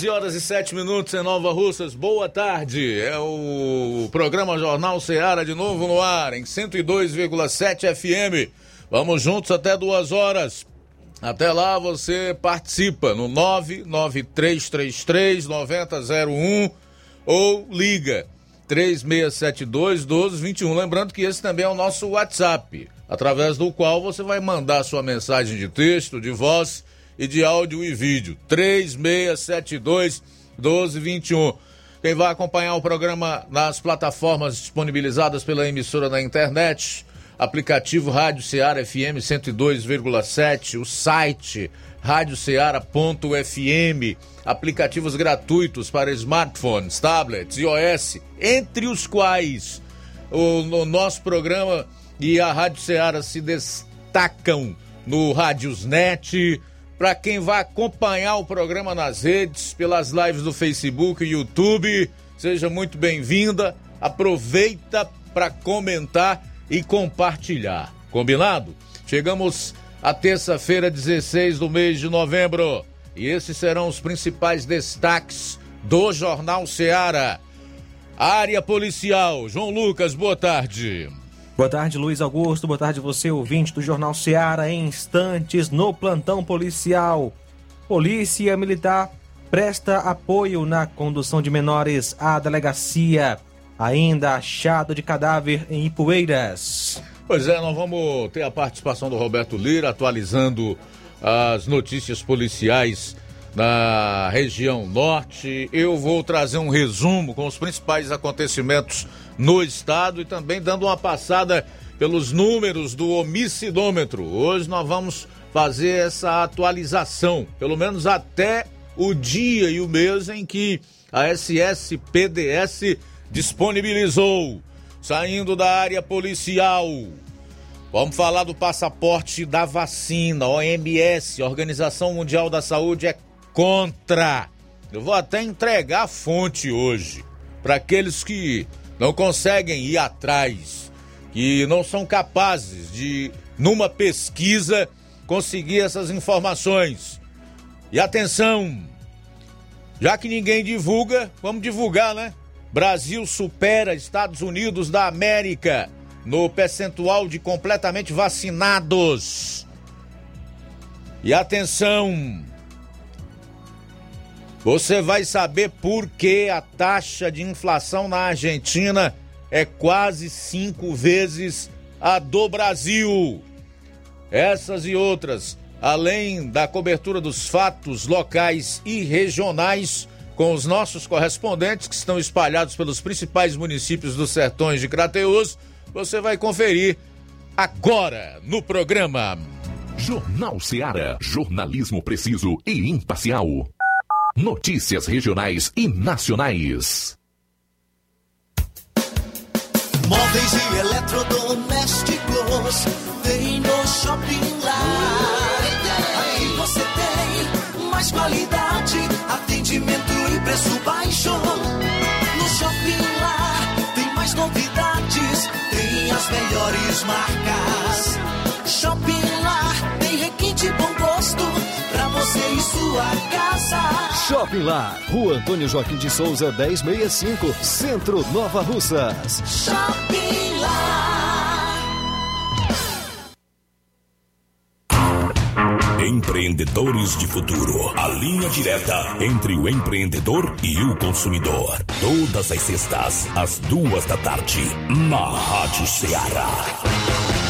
12 horas e 7 minutos em Nova Russas. Boa tarde. É o programa Jornal Ceará de novo no ar, em 102,7 FM. Vamos juntos até duas horas. Até lá você participa no 99333 9001 ou liga 3672 1221. Lembrando que esse também é o nosso WhatsApp, através do qual você vai mandar sua mensagem de texto, de voz e de áudio e vídeo. 3672 1221. Quem vai acompanhar o programa nas plataformas disponibilizadas pela emissora na internet, aplicativo Rádio Ceará FM 102,7, o site radioceara.fm, aplicativos gratuitos para smartphones, tablets, iOS, entre os quais o, o nosso programa e a Rádio Ceará se destacam no Rádiosnet, para quem vai acompanhar o programa nas redes, pelas lives do Facebook e YouTube. Seja muito bem-vinda. Aproveita para comentar e compartilhar. Combinado? Chegamos à terça-feira, 16 do mês de novembro. E esses serão os principais destaques do Jornal Seara. Área Policial. João Lucas, boa tarde. Boa tarde, Luiz Augusto. Boa tarde, você, ouvinte do Jornal Seara. Em instantes, no plantão policial. Polícia Militar presta apoio na condução de menores à delegacia. Ainda achado de cadáver em Ipueiras. Pois é, nós vamos ter a participação do Roberto Lira atualizando as notícias policiais na região norte. Eu vou trazer um resumo com os principais acontecimentos no estado e também dando uma passada pelos números do homicidômetro. Hoje nós vamos fazer essa atualização, pelo menos até o dia e o mês em que a SSPDS disponibilizou, saindo da área policial. Vamos falar do passaporte da vacina, OMS, Organização Mundial da Saúde é contra. Eu vou até entregar a fonte hoje para aqueles que não conseguem ir atrás, que não são capazes de, numa pesquisa, conseguir essas informações. E atenção, já que ninguém divulga, vamos divulgar, né? Brasil supera Estados Unidos da América no percentual de completamente vacinados. E atenção, você vai saber por que a taxa de inflação na Argentina é quase cinco vezes a do Brasil. Essas e outras, além da cobertura dos fatos locais e regionais, com os nossos correspondentes que estão espalhados pelos principais municípios dos sertões de Crateus, você vai conferir agora no programa. Jornal Seara. Jornalismo preciso e imparcial. Notícias regionais e nacionais. Móveis e eletrodomésticos tem no Shopping Lar. Aqui você tem mais qualidade, atendimento e preço baixo. No Shopping Lar tem mais novidades, tem as melhores marcas. Shopping você e sua casa. Shopping Lá, Rua Antônio Joaquim de Souza, 1065, Centro Nova Russas. Shopping Lá. Empreendedores de Futuro. A linha direta entre o empreendedor e o consumidor. Todas as sextas, às duas da tarde, na Rádio Ceará.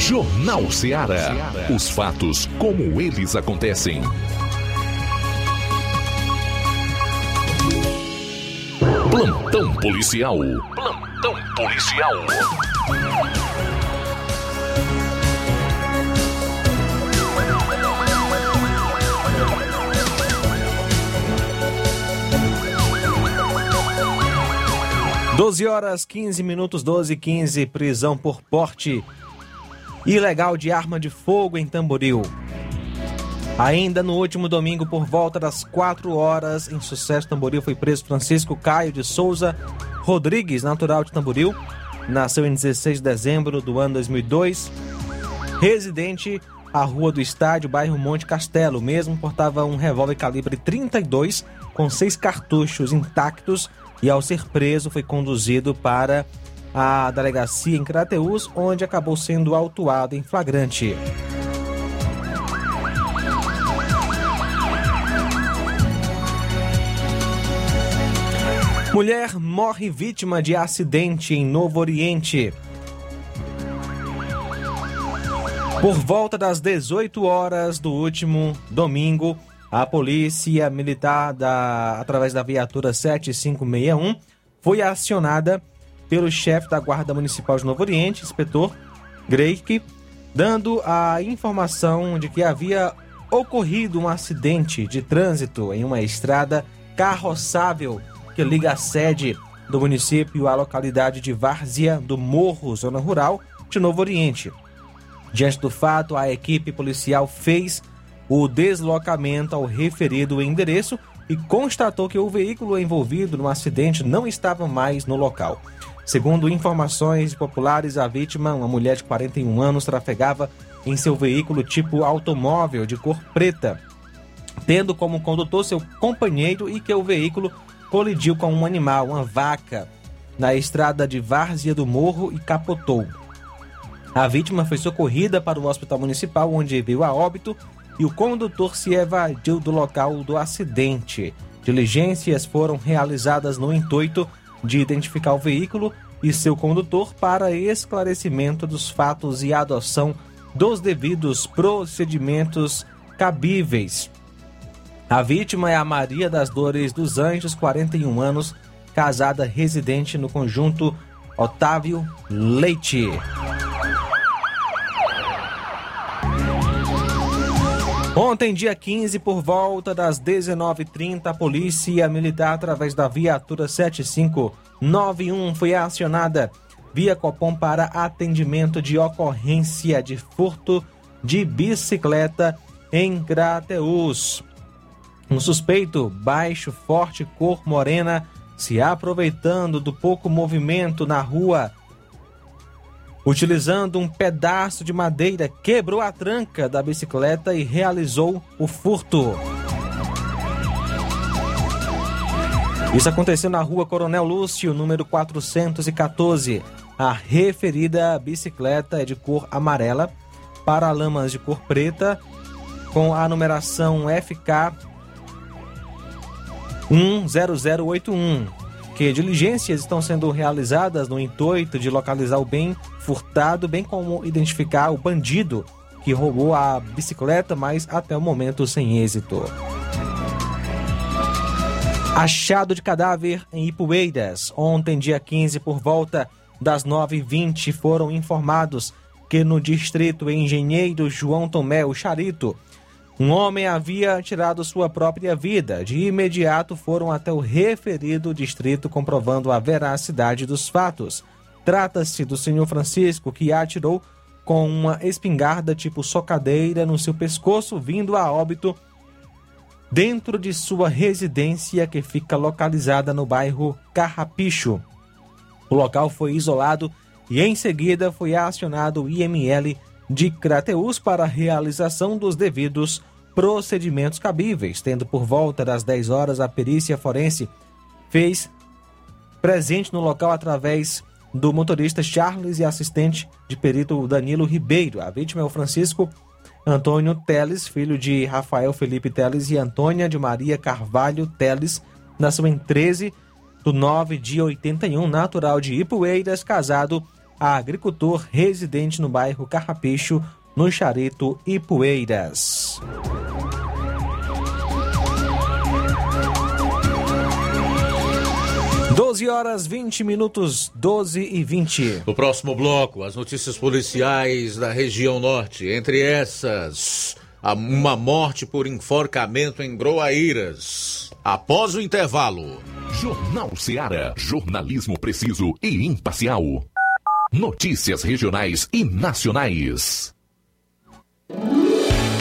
Jornal Ceará. Os fatos como eles acontecem. Plantão policial. Plantão policial. Doze horas 15 minutos, 12 e 15, prisão por porte ilegal de arma de fogo em Tamboril. Ainda no último domingo, por volta das 4 horas, em Sucesso Tamboril, foi preso Francisco Caio de Souza Rodrigues, natural de Tamboril. Nasceu em 16 de dezembro do ano 2002. Residente à Rua do Estádio, bairro Monte Castelo. Mesmo portava um revólver calibre 32 com seis cartuchos intactos e, ao ser preso, foi conduzido para a delegacia em Crateús, onde acabou sendo autuado em flagrante. Mulher morre vítima de acidente em Novo Oriente. Por volta das 18 horas do último domingo, a polícia militar, da, através da viatura 7561, foi acionada pelo chefe da Guarda Municipal de Novo Oriente, inspetor Greik, dando a informação de que havia ocorrido um acidente de trânsito em uma estrada carroçável que liga a sede do município à localidade de Várzea do Morro, zona rural de Novo Oriente. Diante do fato, a equipe policial fez o deslocamento ao referido endereço e constatou que o veículo envolvido no acidente não estava mais no local. Segundo informações populares, a vítima, uma mulher de 41 anos, trafegava em seu veículo tipo automóvel de cor preta, tendo como condutor seu companheiro e que o veículo colidiu com um animal, uma vaca, na estrada de Várzea do Morro e capotou. A vítima foi socorrida para o hospital municipal, onde veio a óbito, e o condutor se evadiu do local do acidente. Diligências foram realizadas no intuito de identificar o veículo e seu condutor para esclarecimento dos fatos e adoção dos devidos procedimentos cabíveis. A vítima é a Maria das Dores dos Anjos, 41 anos, casada residente no conjunto Otávio Leite. Ontem, dia 15, por volta das 19h30, a Polícia Militar, através da viatura 7591, foi acionada via Copom para atendimento de ocorrência de furto de bicicleta em Crateus. Um suspeito, baixo, forte, cor morena, se aproveitando do pouco movimento na rua, utilizando um pedaço de madeira, quebrou a tranca da bicicleta e realizou o furto. Isso aconteceu na rua Coronel Lúcio, número 414. A referida bicicleta é de cor amarela, paralamas de cor preta, com a numeração FK 10081, que diligências estão sendo realizadas no intuito de localizar o bem furtado, bem como identificar o bandido que roubou a bicicleta, mas até o momento sem êxito. Achado de cadáver em Ipueiras. Ontem, dia 15, por volta das 9h20, foram informados que no distrito Engenheiro João Tomé, o Charito, um homem havia tirado sua própria vida. De imediato foram até o referido distrito comprovando a veracidade dos fatos. Trata-se do senhor Francisco que atirou com uma espingarda tipo socadeira no seu pescoço, vindo a óbito dentro de sua residência que fica localizada no bairro Carrapicho. O local foi isolado e em seguida foi acionado o IML de Crateus para a realização dos devidos procedimentos cabíveis, tendo por volta das 10 horas a perícia forense fez presente no local através do motorista Charles e assistente de perito Danilo Ribeiro. A vítima é o Francisco Antônio Teles, filho de Rafael Felipe Teles e Antônia de Maria Carvalho Teles, nasceu em 13 de 9 de 81, natural de Ipueiras, casado a agricultor residente no bairro Carrapicho, no Charito Ipueiras. 12 horas 20 minutos, 12 e 20. No próximo bloco, as notícias policiais da região norte. Entre essas, uma morte por enforcamento em Groaíras. Após o intervalo. Jornal Seara. Jornalismo preciso e imparcial. Notícias regionais e nacionais.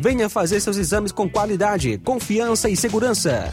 Venha fazer seus exames com qualidade, confiança e segurança.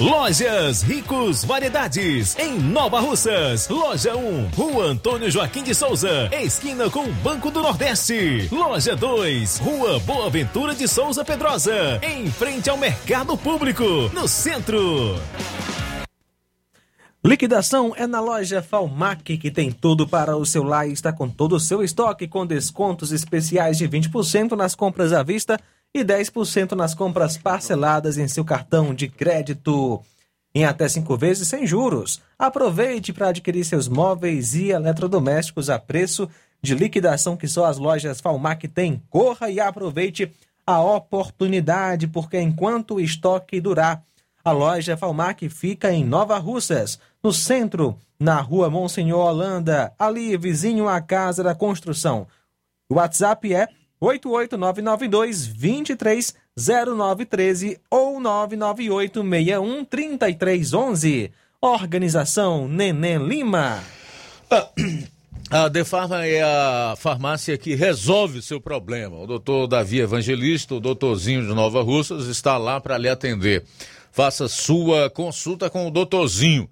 Lojas Ricos Variedades, em Nova Russas. Loja 1, Rua Antônio Joaquim de Souza, esquina com o Banco do Nordeste. Loja 2, Rua Boa Ventura de Souza Pedrosa, em frente ao Mercado Público, no centro. Liquidação é na loja Falmac, que tem tudo para o seu lar e está com todo o seu estoque, com descontos especiais de 20% nas compras à vista e 10% nas compras parceladas em seu cartão de crédito. Em até cinco vezes sem juros. Aproveite para adquirir seus móveis e eletrodomésticos a preço de liquidação que só as lojas Falmac têm. Corra e aproveite a oportunidade, porque enquanto o estoque durar, a loja Falmac fica em Nova Russas, no centro, na rua Monsenhor Holanda, ali vizinho à Casa da Construção. O WhatsApp é 88992 230913 ou 998 3311. Organização Neném Lima. A Defarma é a farmácia que resolve o seu problema. O doutor Davi Evangelista, o doutorzinho de Nova Russas, está lá para lhe atender. Faça sua consulta com o doutorzinho.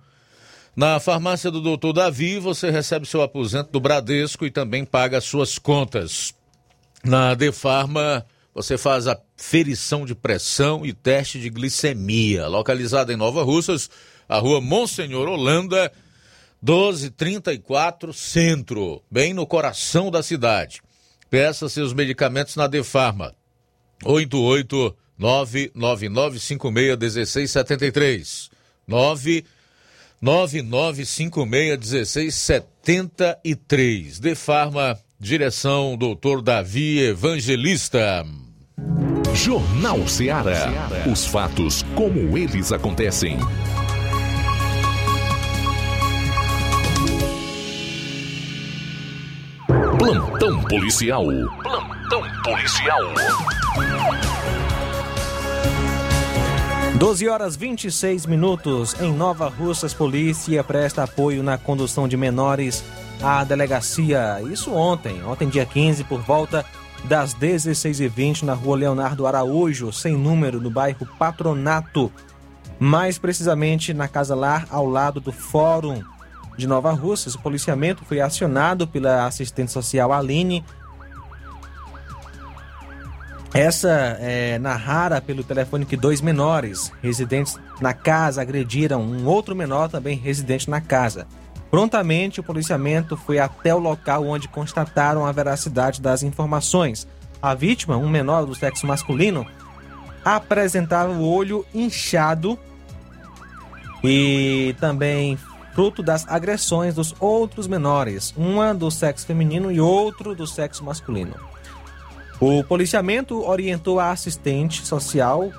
Na farmácia do doutor Davi, você recebe seu aposento do Bradesco e também paga suas contas. Na Defarma, você faz a ferição de pressão e teste de glicemia. Localizada em Nova Russas, a rua Monsenhor Holanda, 1234 Centro, bem no coração da cidade. Peça seus medicamentos na Defarma. 889-9956-1673. 99956-1673. Defarma Direção Doutor Davi Evangelista. Jornal Ceará. Os fatos como eles acontecem. Plantão policial. Plantão policial. 12 horas 26 minutos. Em Nova Russas, polícia presta apoio na condução de menores à delegacia. Isso ontem, ontem, dia 15, por volta das 16h20, na rua Leonardo Araújo, sem número, no bairro Patronato. Mais precisamente na Casa Lar, ao lado do Fórum de Nova Russas. O policiamento foi acionado pela assistente social Aline essa é, narrara pelo telefone que dois menores residentes na casa agrediram um outro menor também residente na casa. Prontamente, o policiamento foi até o local onde constataram a veracidade das informações. A vítima, um menor do sexo masculino, apresentava o olho inchado e também fruto das agressões dos outros menores, uma do sexo feminino e outro do sexo masculino. O policiamento orientou a assistente social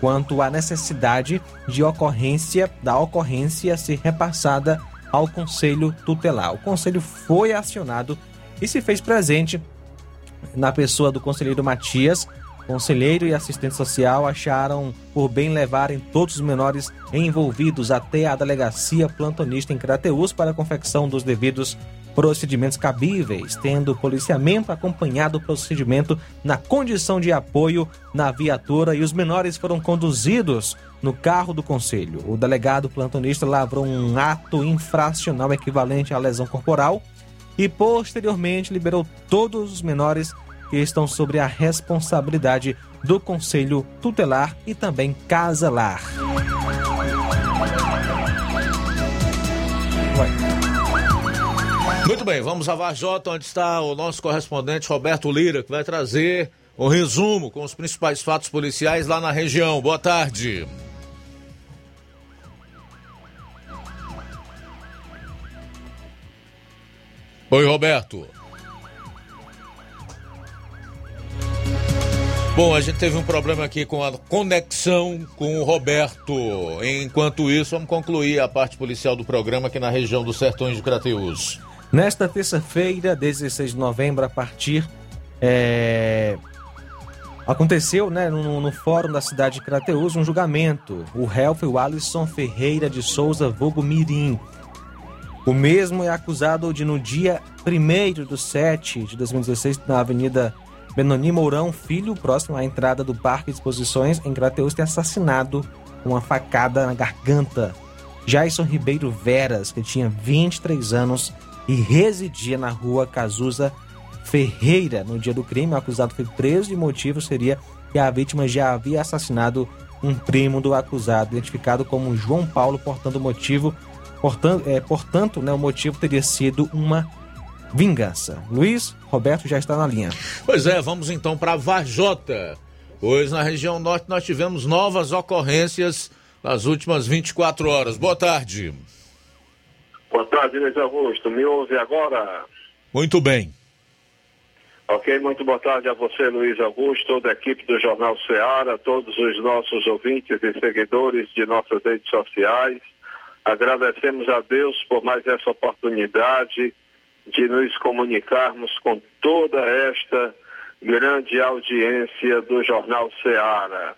quanto à necessidade de ocorrência da ocorrência ser repassada ao conselho tutelar. O conselho foi acionado e se fez presente na pessoa do conselheiro Matias. Conselheiro e assistente social acharam por bem levarem todos os menores envolvidos até a delegacia plantonista em Crateus para a confecção dos devidos procedimentos cabíveis, tendo policiamento acompanhado o procedimento na condição de apoio na viatura e os menores foram conduzidos no carro do conselho. O delegado plantonista lavrou um ato infracional equivalente à lesão corporal e posteriormente liberou todos os menores que estão sobre a responsabilidade do conselho tutelar e também casalar. Muito bem, vamos a Varjota, onde está o nosso correspondente Roberto Lira, que vai trazer um resumo com os principais fatos policiais lá na região. Boa tarde. Oi, Roberto. Bom, a gente teve um problema aqui com a conexão com o Roberto. Enquanto isso, vamos concluir a parte policial do programa aqui na região dos Sertões de Crateús. Nesta terça-feira, 16 de novembro, a partir. É... Aconteceu né, no, no, fórum da cidade de Crateús um julgamento. O réu foi o Alisson Ferreira de Souza Vogo Mirim. O mesmo é acusado de, no dia 1 do 7 de 2016, na Avenida Benoni Mourão Filho, próximo à entrada do Parque de Exposições, em Crateús, ter assassinado com uma facada na garganta. Jason Ribeiro Veras, que tinha 23 anos, e residia na rua Cazuza Ferreira. No dia do crime, o acusado foi preso e o motivo seria que a vítima já havia assassinado um primo do acusado, identificado como João Paulo, portanto, o motivo, portanto, é, portanto né, o motivo teria sido uma vingança. Luiz Roberto já está na linha. Pois é, vamos então para Vajota. Pois na região norte nós tivemos novas ocorrências nas últimas 24 horas. Boa tarde. Boa tarde, Luiz Augusto. Me ouve agora? Muito bem. Ok, muito boa tarde a você, Luiz Augusto, toda a equipe do Jornal Ceará, todos os nossos ouvintes e seguidores de nossas redes sociais. Agradecemos a Deus por mais essa oportunidade de nos comunicarmos com toda esta grande audiência do Jornal Ceará.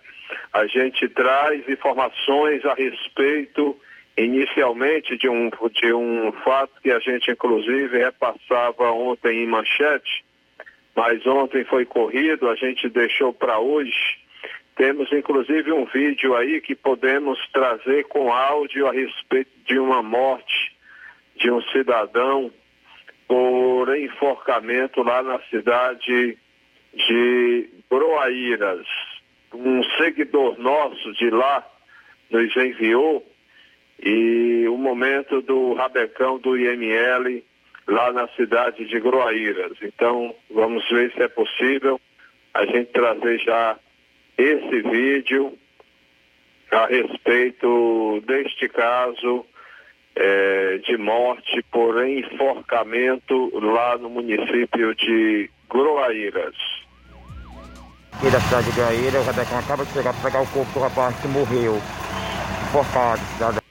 A gente traz informações a respeito inicialmente de um, de um fato que a gente inclusive repassava ontem em manchete, mas ontem foi corrido, a gente deixou para hoje. Temos inclusive um vídeo aí que podemos trazer com áudio a respeito de uma morte de um cidadão por enforcamento lá na cidade de Broaíras. Um seguidor nosso de lá nos enviou e o momento do rabecão do IML lá na cidade de Groaíras. Então, vamos ver se é possível a gente trazer já esse vídeo a respeito deste caso é, de morte por enforcamento lá no município de Groaíras. Aqui da cidade de Groaíras, o Rabecão acaba de chegar para pegar o corpo do rapaz que morreu enforcado. Ok,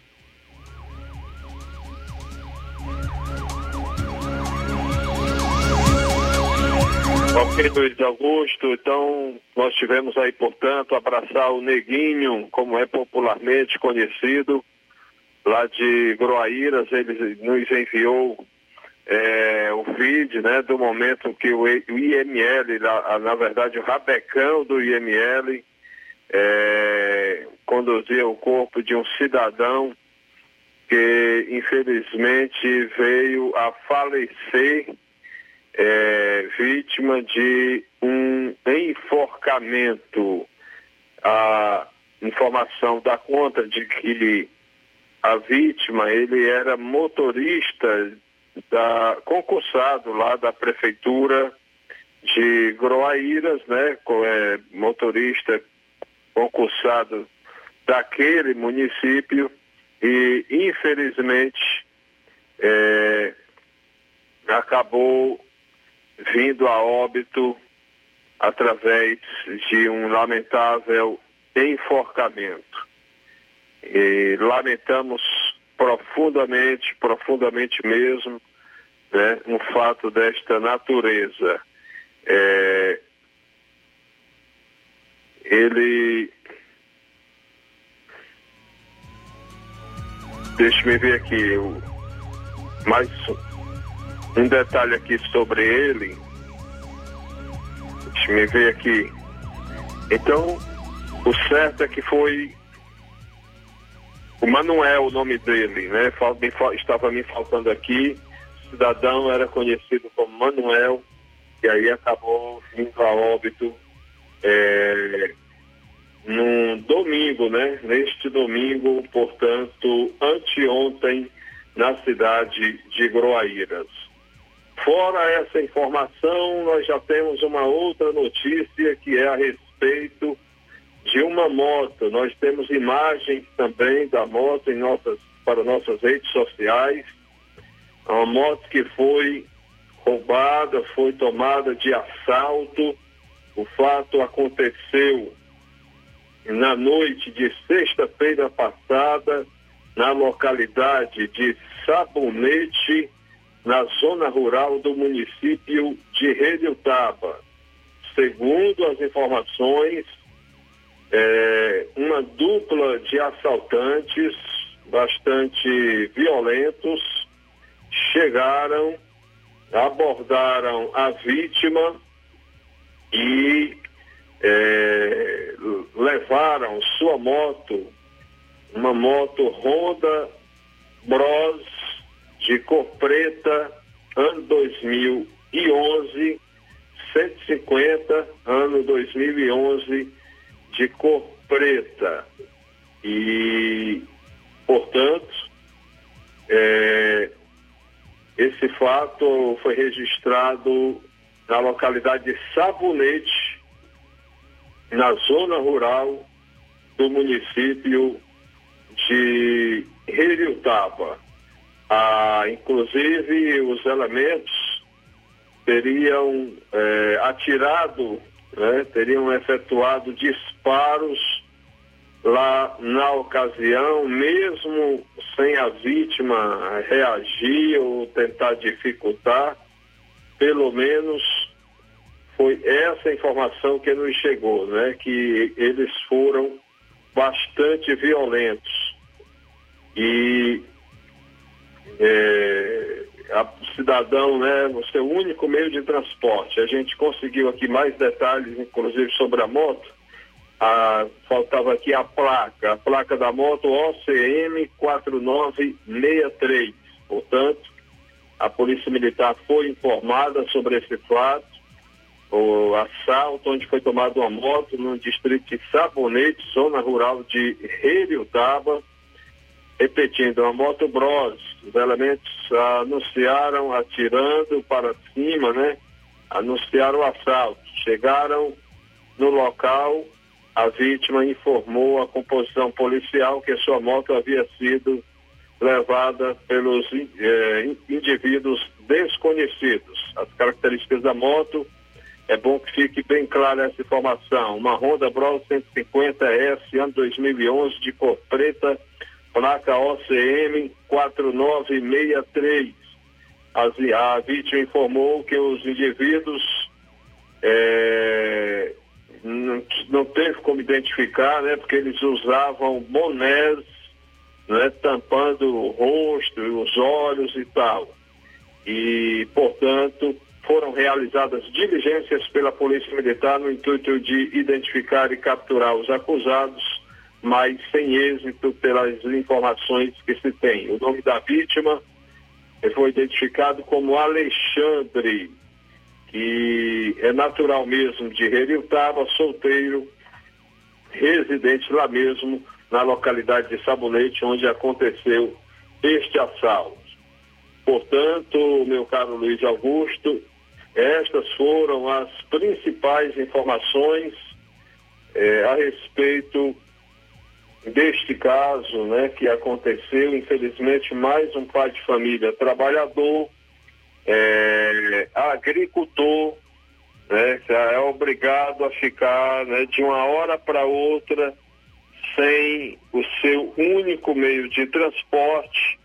Ok, Luiz Augusto, então nós tivemos aí, portanto, abraçar o Neguinho, como é popularmente conhecido, lá de Groaíras, ele nos enviou é, o vídeo né, do momento que o IML, na, na verdade o rabecão do IML, é, conduzia o corpo de um cidadão que infelizmente veio a falecer é, vítima de um enforcamento. A informação dá conta de que a vítima ele era motorista da concursado lá da prefeitura de Groaíras, né, é, motorista concursado daquele município e infelizmente é, acabou vindo a óbito através de um lamentável enforcamento. E lamentamos profundamente, profundamente mesmo, né, um fato desta natureza. É, ele. Deixa-me ver aqui. o- Mais um detalhe aqui sobre ele. Deixa-me ver aqui. Então, o certo é que foi o Manuel, o nome dele, né? Me Estava me faltando aqui. O cidadão era conhecido como Manuel, e aí acabou vindo a óbito é, num domingo, né? Neste domingo, portanto, anteontem, na cidade de Groaíras. Fora essa informação, nós já temos uma outra notícia que é a respeito de uma moto. Nós temos imagens também da moto em nossas, para nossas redes sociais. É Uma moto que foi roubada, foi tomada de assalto. O fato aconteceu na noite de sexta-feira passada, na localidade de Sabonete, na zona rural do município de Redutaba. Segundo as informações, é, uma dupla de assaltantes bastante violentos chegaram, abordaram a vítima e é, levaram sua moto, uma moto Honda Bros de cor preta, ano 2011, 150, ano 2011, de cor preta. E, portanto, é, esse fato foi registrado na localidade de Sabonete, na zona rural do município de Rilutaba. Ah, inclusive, os elementos teriam eh, atirado, né, teriam efetuado disparos lá na ocasião, mesmo sem a vítima reagir ou tentar dificultar, pelo menos foi essa informação que nos chegou, né, que eles foram bastante violentos. E é, a cidadão, né, o seu único meio de transporte. A gente conseguiu aqui mais detalhes, inclusive sobre a moto. Ah, faltava aqui a placa, a placa da moto OCM 4963. Portanto, a Polícia Militar foi informada sobre esse fato, o assalto onde foi tomada uma moto no distrito de Sabonete, zona rural de Heliotaba, repetindo, uma moto Bros. Os elementos anunciaram atirando para cima, né? Anunciaram o assalto. Chegaram no local, a vítima informou a composição policial que sua moto havia sido levada pelos eh, indivíduos desconhecidos. As características da moto, é bom que fique bem clara essa informação. Uma Honda Bros 150S, ano 2011, de cor preta, placa OCM 4963. As- a vítima informou que os indivíduos é, não, não teve como identificar, né? Porque eles usavam bonés, né? Tampando o rosto e os olhos e tal. E, portanto, foram realizadas diligências pela Polícia Militar no intuito de identificar e capturar os acusados, mas sem êxito pelas informações que se tem. O nome da vítima foi identificado como Alexandre, que é natural mesmo de Reriutaba, solteiro, residente lá mesmo, na localidade de Sabonete, onde aconteceu este assalto. Portanto, meu caro Luiz Augusto, estas foram as principais informações eh, a respeito deste caso né, que aconteceu. Infelizmente, mais um pai de família trabalhador, é, agricultor, né, é obrigado a ficar né, de uma hora para outra sem o seu único meio de transporte,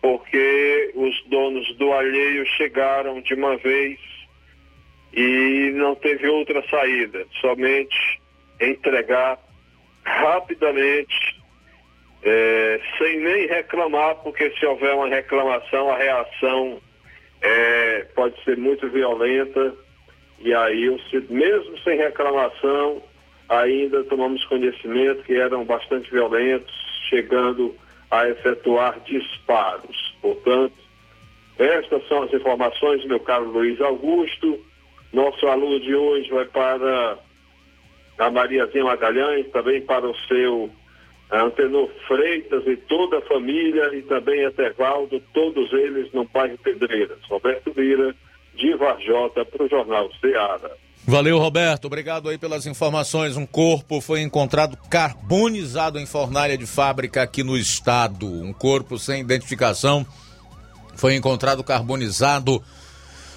porque os donos do alheio chegaram de uma vez e não teve outra saída, somente entregar rapidamente, é, sem nem reclamar, porque se houver uma reclamação, a reação é, pode ser muito violenta, e aí, mesmo sem reclamação, ainda tomamos conhecimento que eram bastante violentos, chegando a efetuar disparos. Portanto, estas são as informações, meu caro Luiz Augusto. Nosso aluno de hoje vai para a Mariazinha Magalhães, também para o seu Antenor Freitas e toda a família, e também a Tervaldo, todos eles no bairro Pedreiras. Roberto Lira, de Varjota, para o Jornal Ceará. Valeu, Roberto. Obrigado aí pelas informações. Um corpo foi encontrado carbonizado em fornalha de fábrica aqui no estado. Um corpo sem identificação foi encontrado carbonizado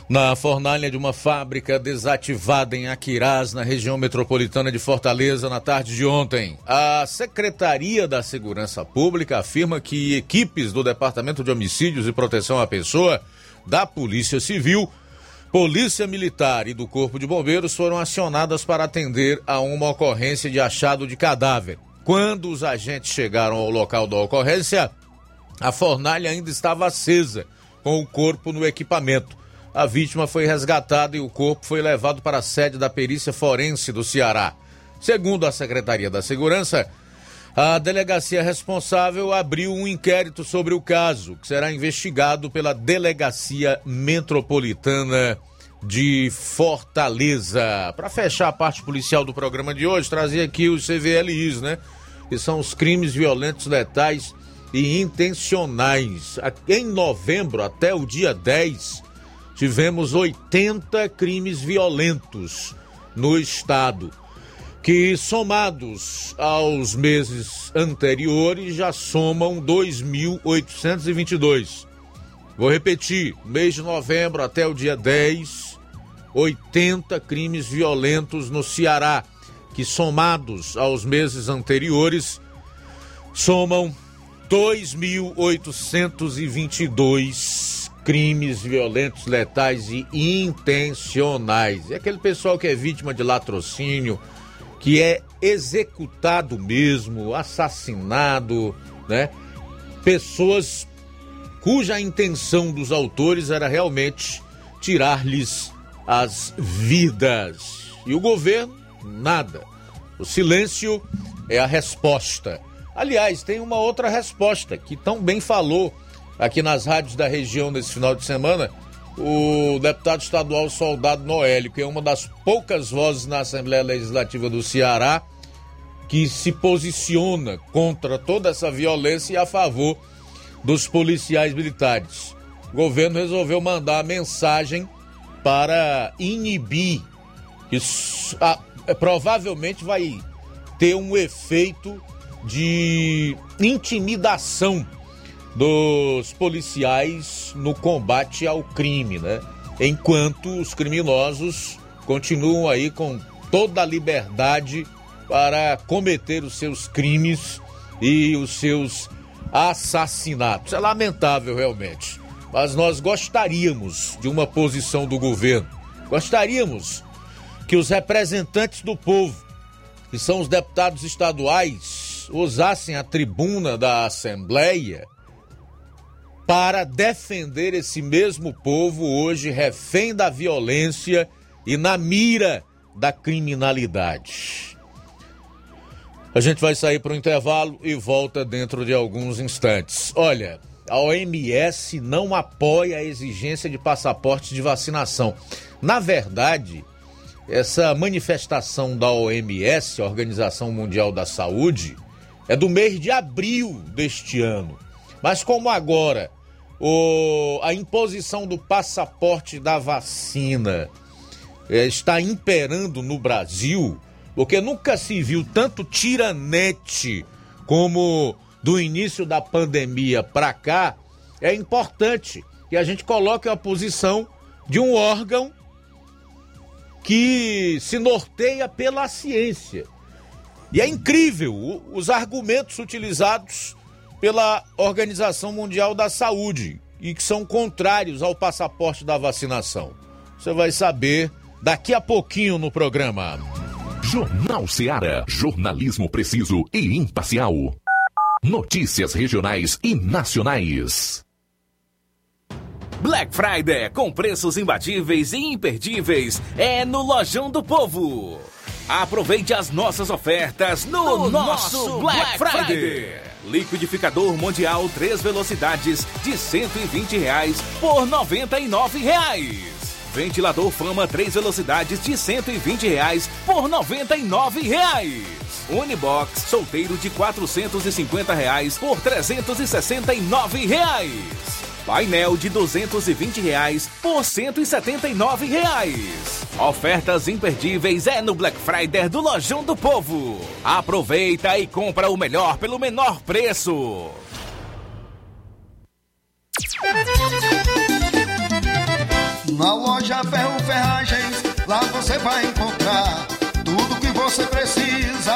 na fornalha de uma fábrica desativada em Aquirás, na região metropolitana de Fortaleza, na tarde de ontem. A Secretaria da Segurança Pública afirma que equipes do Departamento de Homicídios e Proteção à Pessoa, da Polícia Civil, Polícia Militar e do Corpo de Bombeiros foram acionadas para atender a uma ocorrência de achado de cadáver. Quando os agentes chegaram ao local da ocorrência, a fornalha ainda estava acesa, com o corpo no equipamento. A vítima foi resgatada e o corpo foi levado para a sede da perícia forense do Ceará. Segundo a Secretaria da Segurança, a delegacia responsável abriu um inquérito sobre o caso, que será investigado pela Delegacia Metropolitana de Fortaleza. Para fechar a parte policial do programa de hoje, trazer aqui os CVLIs, né? Que são os crimes violentos, letais e intencionais. Em novembro, até o dia 10, tivemos 80 crimes violentos no estado, que somados aos meses anteriores já somam 2.822. Vou repetir: mês de novembro até o dia 10, 80 crimes violentos no Ceará, que somados aos meses anteriores somam 2.822 crimes violentos, letais e intencionais. É aquele pessoal que é vítima de latrocínio, que é executado mesmo, assassinado, né? Pessoas cuja intenção dos autores era realmente tirar-lhes as vidas. E o governo, nada. O silêncio é a resposta. Aliás, tem uma outra resposta que tão bem falou aqui nas rádios da região nesse final de semana, o deputado estadual Soldado Noélio, que é uma das poucas vozes na Assembleia Legislativa do Ceará que se posiciona contra toda essa violência e a favor dos policiais militares. O governo resolveu mandar a mensagem para inibir, isso ah, provavelmente vai ter um efeito de intimidação dos policiais no combate ao crime, né? Enquanto os criminosos continuam aí com toda a liberdade para cometer os seus crimes e os seus assassinatos. É lamentável realmente, mas nós gostaríamos de uma posição do governo. Gostaríamos que os representantes do povo, que são os deputados estaduais, usassem a tribuna da Assembleia para defender esse mesmo povo hoje refém da violência e na mira da criminalidade. A gente vai sair para o intervalo e volta dentro de alguns instantes. Olha, a OMS não apoia a exigência de passaporte de vacinação. Na verdade, essa manifestação da OMS, Organização Mundial da Saúde, é do mês de abril deste ano. Mas como agora o, a imposição do passaporte da vacina é, está imperando no Brasil, porque nunca se viu tanto tiranete como do início da pandemia para cá, é importante que a gente coloque a posição de um órgão que se norteia pela ciência. E é incrível os argumentos utilizados pela Organização Mundial da Saúde e que são contrários ao passaporte da vacinação. Você vai saber daqui a pouquinho no programa. Jornal Seara. Jornalismo preciso e imparcial. Notícias regionais e nacionais. Black Friday com preços imbatíveis e imperdíveis é no Lojão do Povo. Aproveite as nossas ofertas no, no nosso Black, Black Friday. Friday. Liquidificador Mundial 3 velocidades de 120 reais por 99 reais. Ventilador Fama 3 velocidades de 120 reais por 99 reais. Unibox solteiro de 450 reais por 369 reais. Painel de 220 reais por 179 reais. Ofertas imperdíveis é no Black Friday do Lojão do Povo. Aproveita e compra o melhor pelo menor preço. Na loja Ferro Ferragens, lá você vai encontrar tudo que você precisa,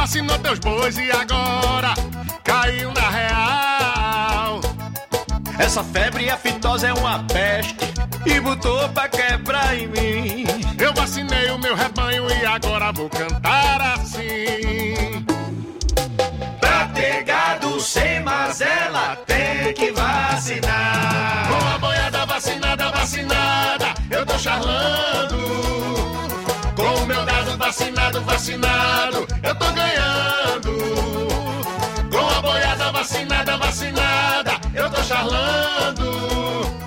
Vacinou teus bois e agora caiu na real. Essa febre aftosa é uma peste e botou pra quebrar em mim. Eu vacinei o meu rebanho e agora vou cantar assim. Pra ter gado sem mazela, tem que vacinar. Com a boiada vacinada, vacinada, eu tô charlando. Vacinado, vacinado, eu tô ganhando. Com a boiada vacinada, vacinada, eu tô charlando.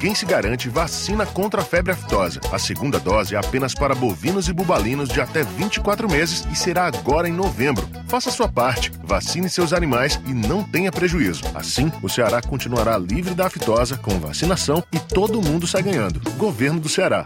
Quem se garante vacina contra a febre aftosa. A segunda dose é apenas para bovinos e bubalinos de até 24 meses e será agora em novembro. Faça sua parte, vacine seus animais e não tenha prejuízo. Assim, o Ceará continuará livre da aftosa com vacinação e todo mundo sai ganhando. Governo do Ceará.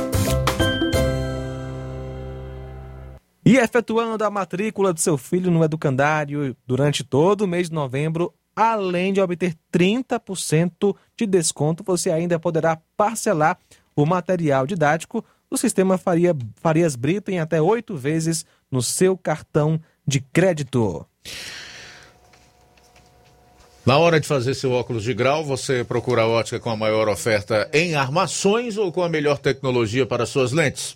E efetuando a matrícula do seu filho no educandário durante todo o mês de novembro, além de obter 30% de desconto, você ainda poderá parcelar o material didático do sistema Faria, Farias Brito em até oito vezes no seu cartão de crédito. Na hora de fazer seu óculos de grau, você procura a ótica com a maior oferta em armações ou com a melhor tecnologia para suas lentes?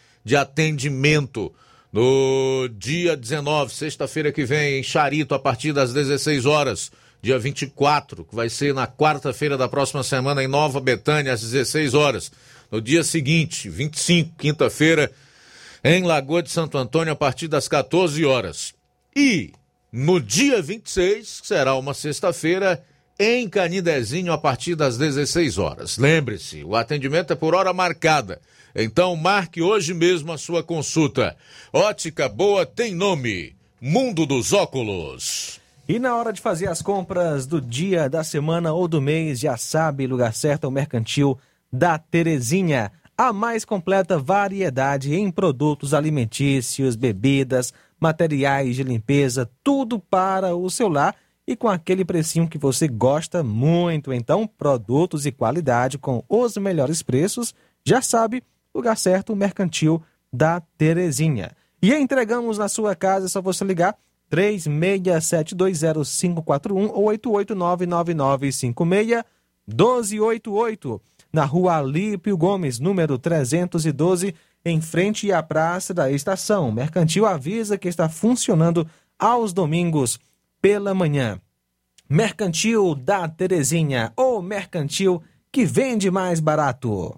de atendimento no dia 19, sexta-feira que vem, em Charito, a partir das 16 horas. Dia 24, que vai ser na quarta-feira da próxima semana, em Nova Betânia, às 16 horas. No dia seguinte, 25, quinta-feira, em Lagoa de Santo Antônio, a partir das 14 horas. E no dia 26, que será uma sexta-feira, em Canidezinho, a partir das 16 horas. Lembre-se, o atendimento é por hora marcada. Então marque hoje mesmo a sua consulta. Ótica Boa tem nome: Mundo dos Óculos. E na hora de fazer as compras do dia, da semana ou do mês, já sabe, lugar certo é o Mercantil da Terezinha. A mais completa variedade em produtos alimentícios, bebidas, materiais de limpeza, tudo para o seu lar e com aquele precinho que você gosta muito. Então, produtos e qualidade com os melhores preços, já sabe, lugar certo, Mercantil da Terezinha. E entregamos na sua casa, é só você ligar 36720541 ou 8899956 1288. na rua Alípio Gomes, número 312, em frente à praça da estação. Mercantil avisa que está funcionando aos domingos pela manhã. Mercantil da Terezinha, ou mercantil que vende mais barato.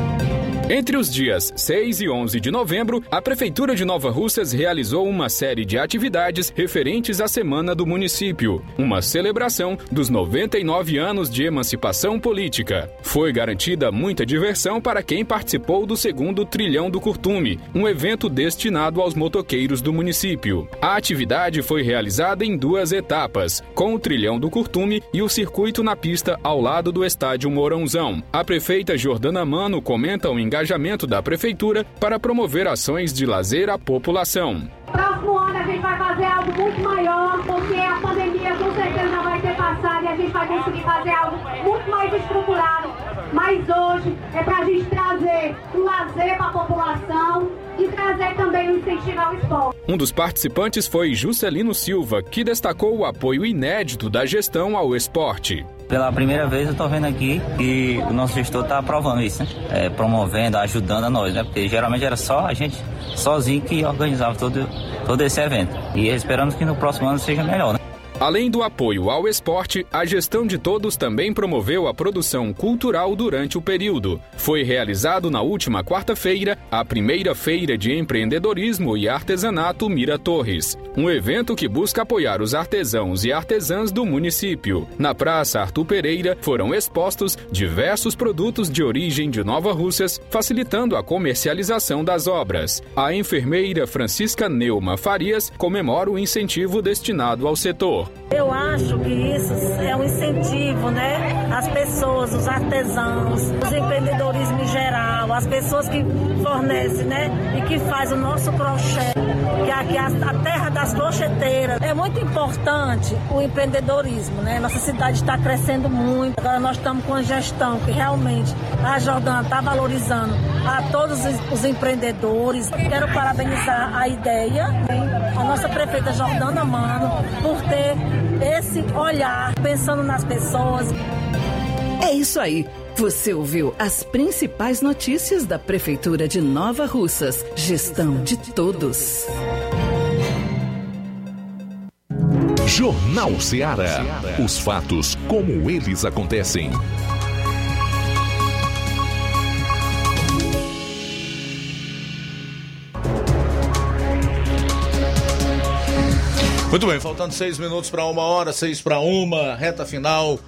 Entre os dias 6 e 11 de novembro, a Prefeitura de Nova Russas realizou uma série de atividades referentes à Semana do Município, uma celebração dos 99 anos de emancipação política. Foi garantida muita diversão para quem participou do segundo Trilhão do Curtume, um evento destinado aos motoqueiros do município. A atividade foi realizada em duas etapas, com o Trilhão do Curtume e o circuito na pista ao lado do estádio Mourãozão. A prefeita Jordana Mano comenta o engajamento da prefeitura para promover ações de lazer à população. Próximo ano a gente vai fazer algo muito maior, porque a pandemia com certeza vai ter passado e a gente vai conseguir fazer algo muito mais estruturado. Mas hoje é para a gente trazer o lazer para a população e trazer também o incentivo ao esporte. Um dos participantes foi Juscelino Silva, que destacou o apoio inédito da gestão ao esporte. Pela primeira vez eu estou vendo aqui que o nosso gestor está aprovando isso, né? É, promovendo, ajudando a nós, né? Porque geralmente era só a gente sozinho que organizava todo, todo esse evento. E esperamos que no próximo ano seja melhor, né? Além do apoio ao esporte, a gestão de todos também promoveu a produção cultural durante o período. Foi realizado na última quarta-feira a primeira feira de empreendedorismo e artesanato Mira Torres, um evento que busca apoiar os artesãos e artesãs do município. Na Praça Arthur Pereira foram expostos diversos produtos de origem de Nova Russas, facilitando a comercialização das obras. A enfermeira Francisca Neuma Farias comemora o incentivo destinado ao setor. Eu acho que isso é um incentivo, né? As pessoas, os artesãos, os empreendedorismo em geral, as pessoas que fornecem, né? E que faz o nosso crochê, que é aqui a, a terra das crocheteiras. É muito importante o empreendedorismo, né? Nossa cidade está crescendo muito. Agora nós estamos com a gestão que realmente a Jordana está valorizando a todos os empreendedores. Quero parabenizar a ideia, a nossa prefeita Jordana Mano, por ter esse olhar pensando nas pessoas. É isso aí. Você ouviu as principais notícias da Prefeitura de Nova Russas. Gestão de todos. Jornal Ceará. Os fatos como eles acontecem. Muito bem, faltando seis minutos para uma hora, seis para uma, reta final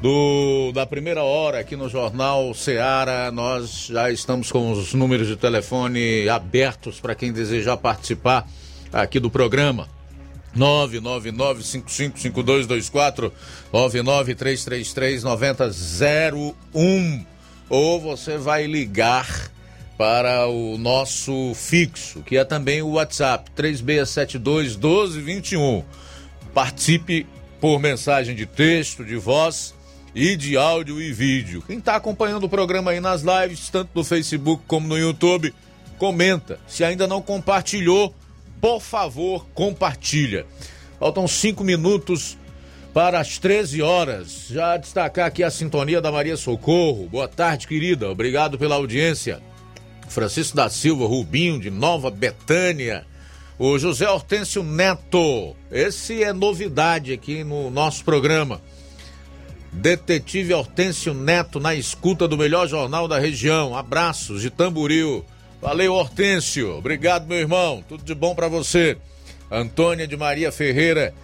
do, da primeira hora aqui no Jornal Seara. Nós já estamos com os números de telefone abertos para quem desejar participar aqui do programa. 999-555224, 99333-9001. Ou você vai ligar para o nosso fixo, que é também o WhatsApp, 3672 1221. Participe por mensagem de texto, de voz e de áudio e vídeo. Quem está acompanhando o programa aí nas lives, tanto no Facebook como no YouTube, comenta. Se ainda não compartilhou, por favor, compartilha. Faltam cinco minutos para as 13 horas. Já destacar aqui a sintonia da Maria Socorro. Boa tarde, querida. Obrigado pela audiência. Francisco da Silva Rubinho, de Nova Betânia. O José Hortêncio Neto. Esse é novidade aqui no nosso programa. Detetive Hortêncio Neto na escuta do melhor jornal da região. Abraços de Tamburil. Valeu, Hortêncio. Obrigado, meu irmão. Tudo de bom para você. Antônia de Maria Ferreira.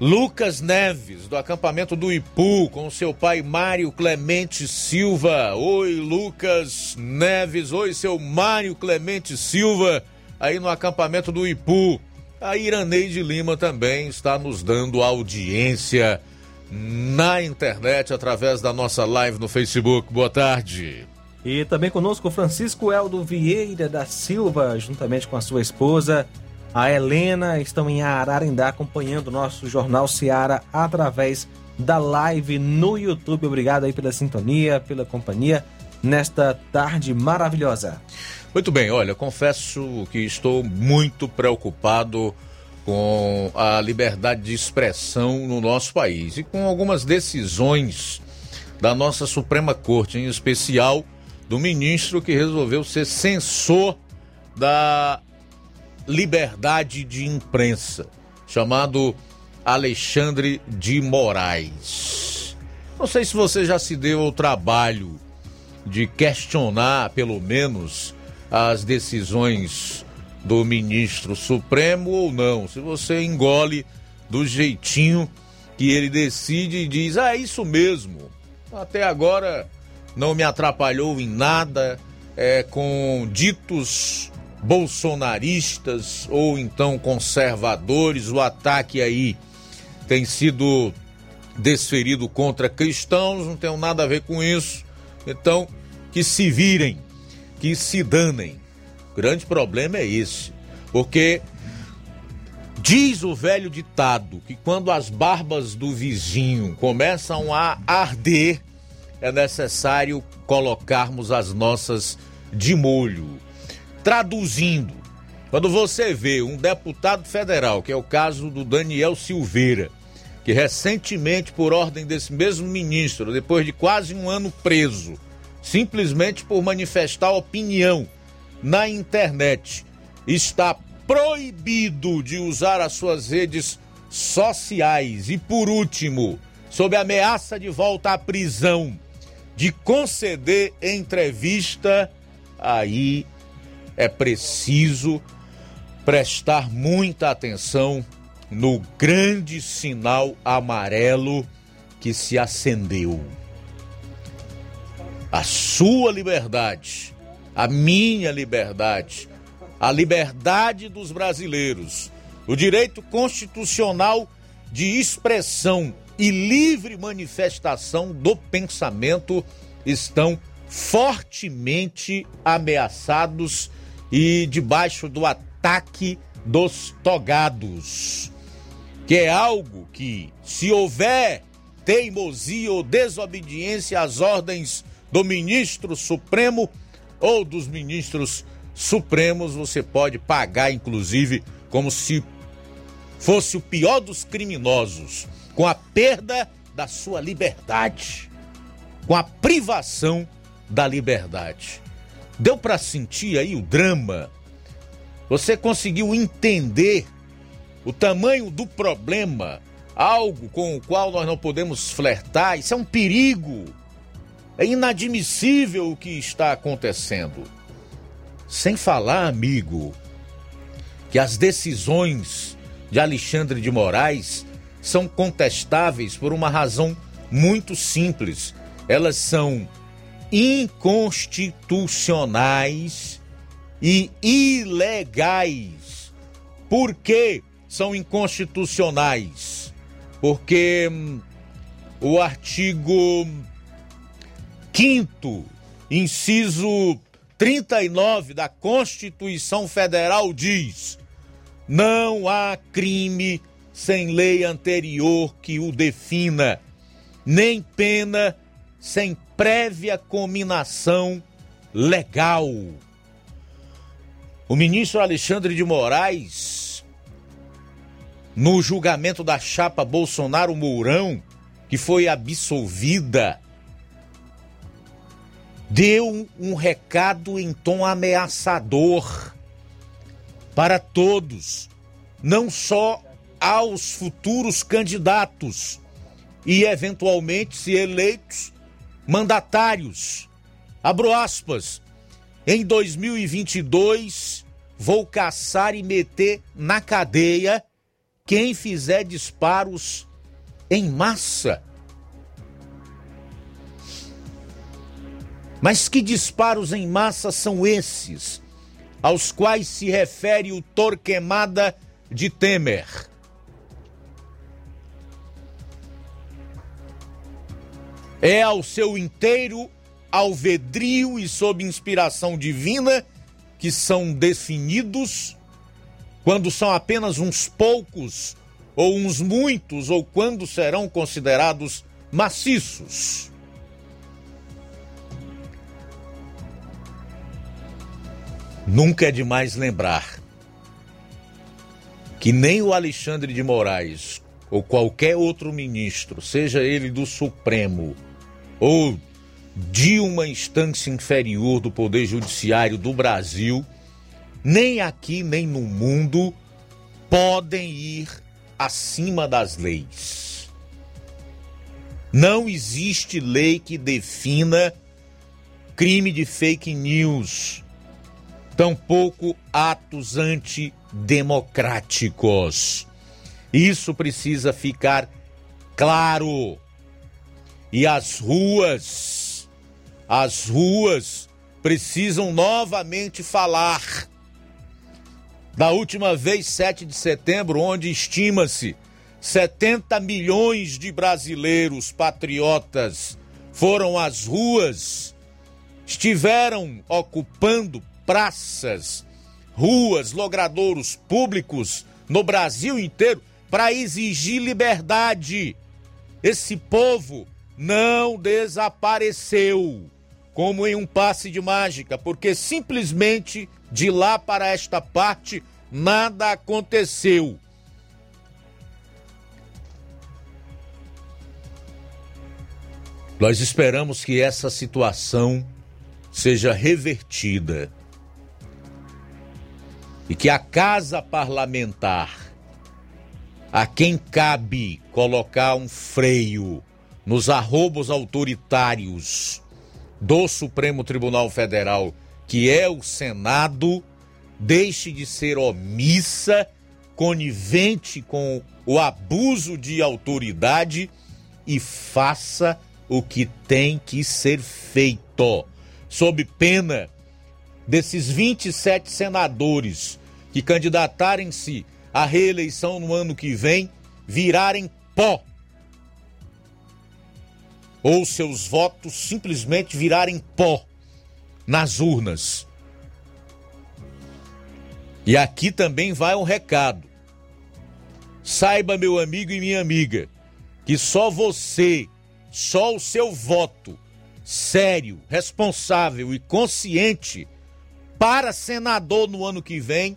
Lucas Neves, do acampamento do Ipu, com seu pai Mário Clemente Silva. Oi, Lucas Neves. Oi, seu Mário Clemente Silva, aí no acampamento do Ipu. A Iraneide Lima também está nos dando audiência na internet através da nossa live no Facebook. Boa tarde. E também conosco Francisco Eldo Vieira da Silva, juntamente com a sua esposa, a Helena, estão em Ararindá acompanhando o nosso Jornal Seara através da live no YouTube. Obrigado aí pela sintonia, pela companhia. nesta tarde maravilhosa. Muito bem, olha, confesso que estou muito preocupado com a liberdade de expressão no nosso país e com algumas decisões da nossa Suprema Corte, em especial do ministro que resolveu ser censor da liberdade de imprensa, chamado Alexandre de Moraes. Não sei se você já se deu ao trabalho de questionar, pelo menos, as decisões do ministro Supremo ou não. Se você engole do jeitinho que ele decide e diz: ah, é isso mesmo. Até agora não me atrapalhou em nada é, com ditos bolsonaristas ou então conservadores. O ataque aí tem sido desferido contra cristãos, não tem nada a ver com isso. Então, que se virem, que se danem. O grande problema é esse. Porque diz o velho ditado que quando as barbas do vizinho começam a arder, é necessário colocarmos as nossas de molho. Traduzindo, quando você vê um deputado federal, que é o caso do Daniel Silveira, que recentemente, por ordem desse mesmo ministro, depois de quase um ano preso, simplesmente por manifestar opinião na internet, está proibido de usar as suas redes sociais. E, por último, sob ameaça de volta à prisão, de conceder entrevista, aí é preciso prestar muita atenção no grande sinal amarelo que se acendeu. A sua liberdade, a minha liberdade, a liberdade dos brasileiros, o direito constitucional de expressão e livre manifestação do pensamento estão fortemente ameaçados e debaixo do ataque dos togados que é algo que, se houver teimosia ou desobediência às ordens do ministro supremo ou dos ministros supremos, você pode pagar, inclusive, como se fosse o pior dos criminosos, com a perda da sua liberdade, com a privação da liberdade. Deu para sentir aí o drama? Você conseguiu entender o tamanho do problema, algo com o qual nós não podemos flertar, isso é um perigo. É inadmissível o que está acontecendo. Sem falar, amigo, que as decisões de Alexandre de Moraes são contestáveis por uma razão muito simples. Elas são inconstitucionais e ilegais. Por quê? são inconstitucionais, porque hum, o artigo 5 inciso 39 da Constituição Federal diz: não há crime sem lei anterior que o defina, nem pena sem prévia cominação legal. O ministro Alexandre de Moraes no julgamento da chapa Bolsonaro Mourão, que foi absolvida, deu um recado em tom ameaçador para todos, não só aos futuros candidatos e, eventualmente, se eleitos, mandatários. Abro aspas. Em 2022, vou caçar e meter na cadeia quem fizer disparos em massa. Mas que disparos em massa são esses aos quais se refere o Torquemada de Temer? É ao seu inteiro alvedrio e sob inspiração divina que são definidos quando são apenas uns poucos, ou uns muitos, ou quando serão considerados maciços. Nunca é demais lembrar que nem o Alexandre de Moraes ou qualquer outro ministro, seja ele do Supremo ou de uma instância inferior do Poder Judiciário do Brasil, nem aqui nem no mundo, podem ir acima das leis. Não existe lei que defina crime de fake news, tampouco atos antidemocráticos. Isso precisa ficar claro. E as ruas, as ruas precisam novamente falar. Da última vez, 7 de setembro, onde estima-se 70 milhões de brasileiros patriotas foram às ruas estiveram ocupando praças, ruas, logradouros públicos no Brasil inteiro para exigir liberdade. Esse povo não desapareceu como em um passe de mágica, porque simplesmente de lá para esta parte nada aconteceu. Nós esperamos que essa situação seja revertida e que a casa parlamentar, a quem cabe colocar um freio nos arrobos autoritários do Supremo Tribunal Federal, que é o Senado, deixe de ser omissa, conivente com o abuso de autoridade e faça o que tem que ser feito sob pena desses 27 senadores que candidatarem-se à reeleição no ano que vem virarem pó. Ou seus votos simplesmente virarem pó nas urnas. E aqui também vai um recado. Saiba, meu amigo e minha amiga, que só você, só o seu voto sério, responsável e consciente para senador no ano que vem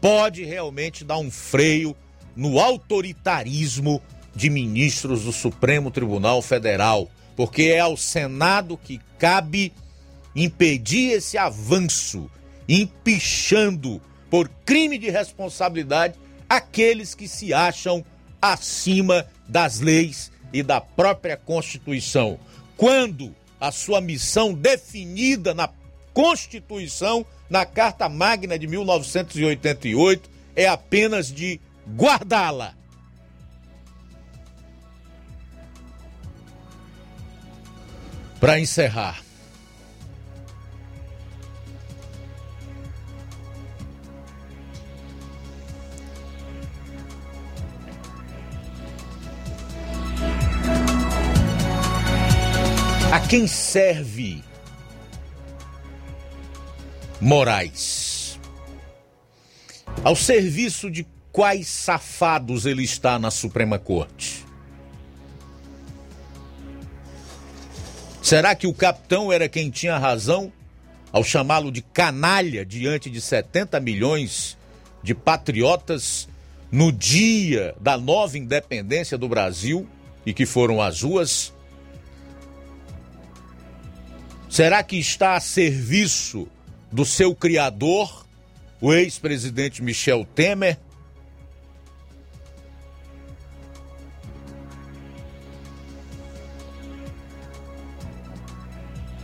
pode realmente dar um freio no autoritarismo de ministros do Supremo Tribunal Federal, porque é ao Senado que cabe impedir esse avanço, empichando por crime de responsabilidade aqueles que se acham acima das leis e da própria Constituição. Quando a sua missão definida na Constituição, na Carta Magna de 1988, é apenas de guardá-la. Para encerrar, A quem serve Moraes? Ao serviço de quais safados ele está na Suprema Corte? Será que o capitão era quem tinha razão ao chamá-lo de canalha diante de 70 milhões de patriotas no dia da nova independência do Brasil e que foram às ruas? Será que está a serviço do seu criador, o ex-presidente Michel Temer?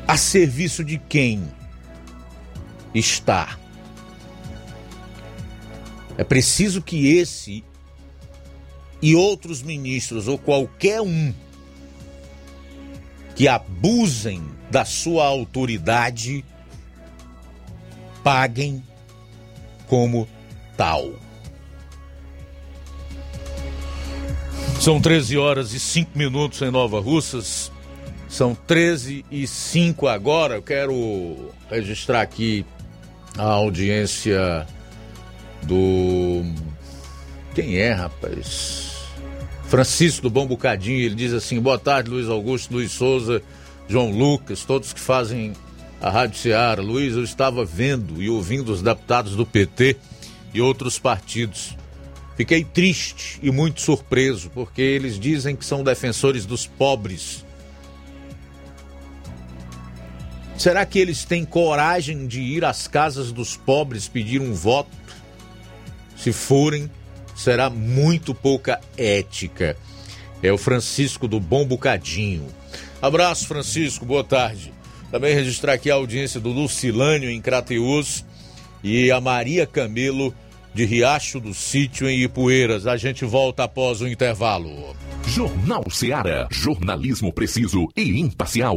A serviço de quem está? É preciso que esse e outros ministros, ou qualquer um, que abusem da sua autoridade paguem como tal. São 13 horas e 5 minutos em Nova Russas. São 13 e 5 agora. Eu quero registrar aqui a audiência do. Quem é, rapaz? Francisco do Bom Bocadinho. Ele diz assim: boa tarde, Luiz Augusto, Luiz Souza. João Lucas, todos que fazem a Rádio Ceará. Luiz, eu estava vendo e ouvindo os deputados do PT e outros partidos. Fiquei triste e muito surpreso, porque eles dizem que são defensores dos pobres. Será que eles têm coragem de ir às casas dos pobres pedir um voto? Se forem, será muito pouca ética. É o Francisco do Bom Bocadinho. Abraço, Francisco, boa tarde. Também registrar aqui a audiência do Lucilânio em Crateus e a Maria Camelo de Riacho do Sítio em Ipueiras. A gente volta após o intervalo. Jornal Ceará, jornalismo preciso e imparcial.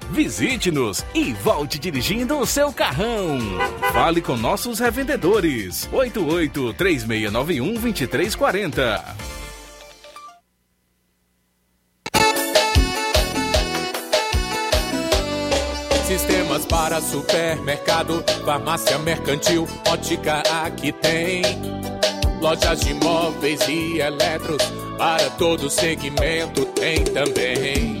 Visite-nos e volte dirigindo o seu carrão. Fale com nossos revendedores. 88 3691 2340. Sistemas para supermercado, farmácia mercantil, ótica aqui tem. Lojas de móveis e eletros, para todo segmento tem também.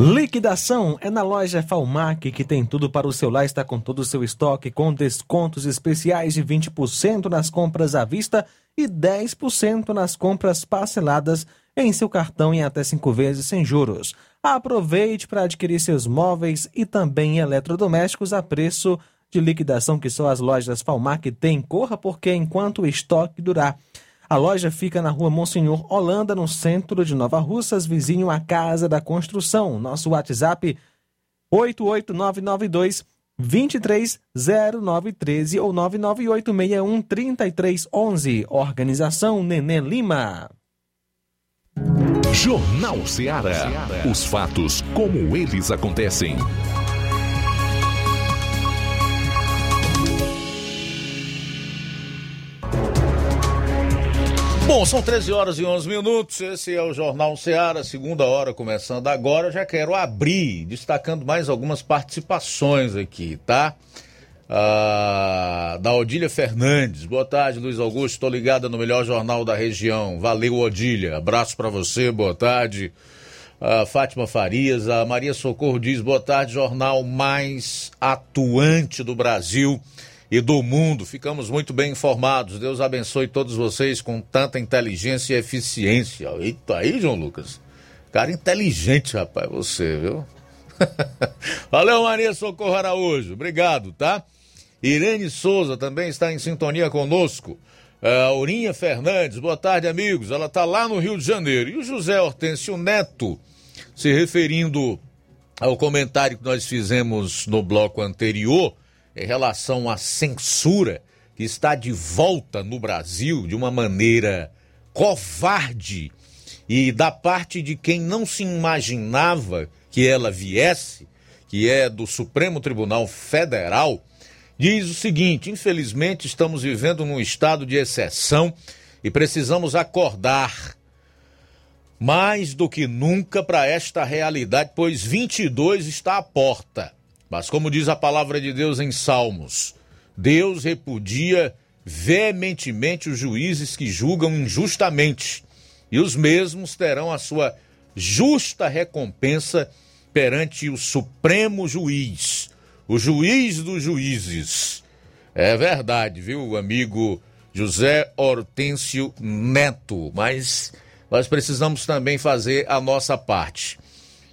Liquidação é na loja Falmac, que tem tudo para o seu lar, está com todo o seu estoque, com descontos especiais de 20% nas compras à vista e 10% nas compras parceladas em seu cartão em até cinco vezes sem juros. Aproveite para adquirir seus móveis e também eletrodomésticos a preço de liquidação que só as lojas Falmac têm. Corra porque enquanto o estoque durar. A loja fica na rua Monsenhor Holanda, no centro de Nova Russas, vizinho à Casa da Construção. Nosso WhatsApp 88992 230913 ou 998613311. Organização Nenê Lima. Jornal Ceará. Os fatos como eles acontecem. Bom, são 13 horas e 11 minutos. Esse é o Jornal Ceará, segunda hora começando agora. Já quero abrir, destacando mais algumas participações aqui, tá? Ah, da Odília Fernandes. Boa tarde, Luiz Augusto. Estou ligada no melhor jornal da região. Valeu, Odília. Abraço para você. Boa tarde. A Fátima Farias, a Maria Socorro diz: boa tarde, jornal mais atuante do Brasil e do mundo. Ficamos muito bem informados. Deus abençoe todos vocês com tanta inteligência e eficiência. Eita aí, João Lucas. Cara inteligente, rapaz, você, viu? Valeu, Maria Socorro Araújo. Obrigado, tá? Irene Souza também está em sintonia conosco. Uh, Aurinha Fernandes, boa tarde, amigos. Ela está lá no Rio de Janeiro. E o José Hortêncio Neto, se referindo ao comentário que nós fizemos no bloco anterior, em relação à censura que está de volta no Brasil de uma maneira covarde e da parte de quem não se imaginava que ela viesse, que é do Supremo Tribunal Federal, diz o seguinte: infelizmente estamos vivendo num estado de exceção e precisamos acordar mais do que nunca para esta realidade, pois 22 está à porta. Mas, como diz a palavra de Deus em Salmos, Deus repudia veementemente os juízes que julgam injustamente, e os mesmos terão a sua justa recompensa perante o Supremo Juiz, o juiz dos juízes. É verdade, viu, amigo José Hortêncio Neto, mas nós precisamos também fazer a nossa parte.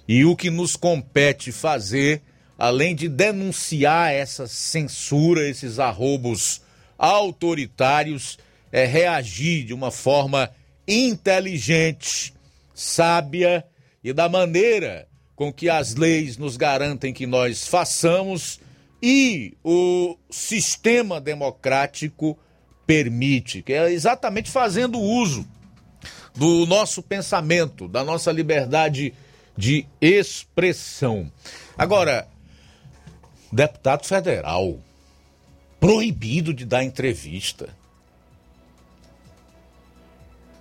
E o que nos compete fazer além de denunciar essa censura, esses arrobos autoritários, é reagir de uma forma inteligente, sábia e da maneira com que as leis nos garantem que nós façamos e o sistema democrático permite, que é exatamente fazendo uso do nosso pensamento, da nossa liberdade de expressão. Agora, deputado federal proibido de dar entrevista.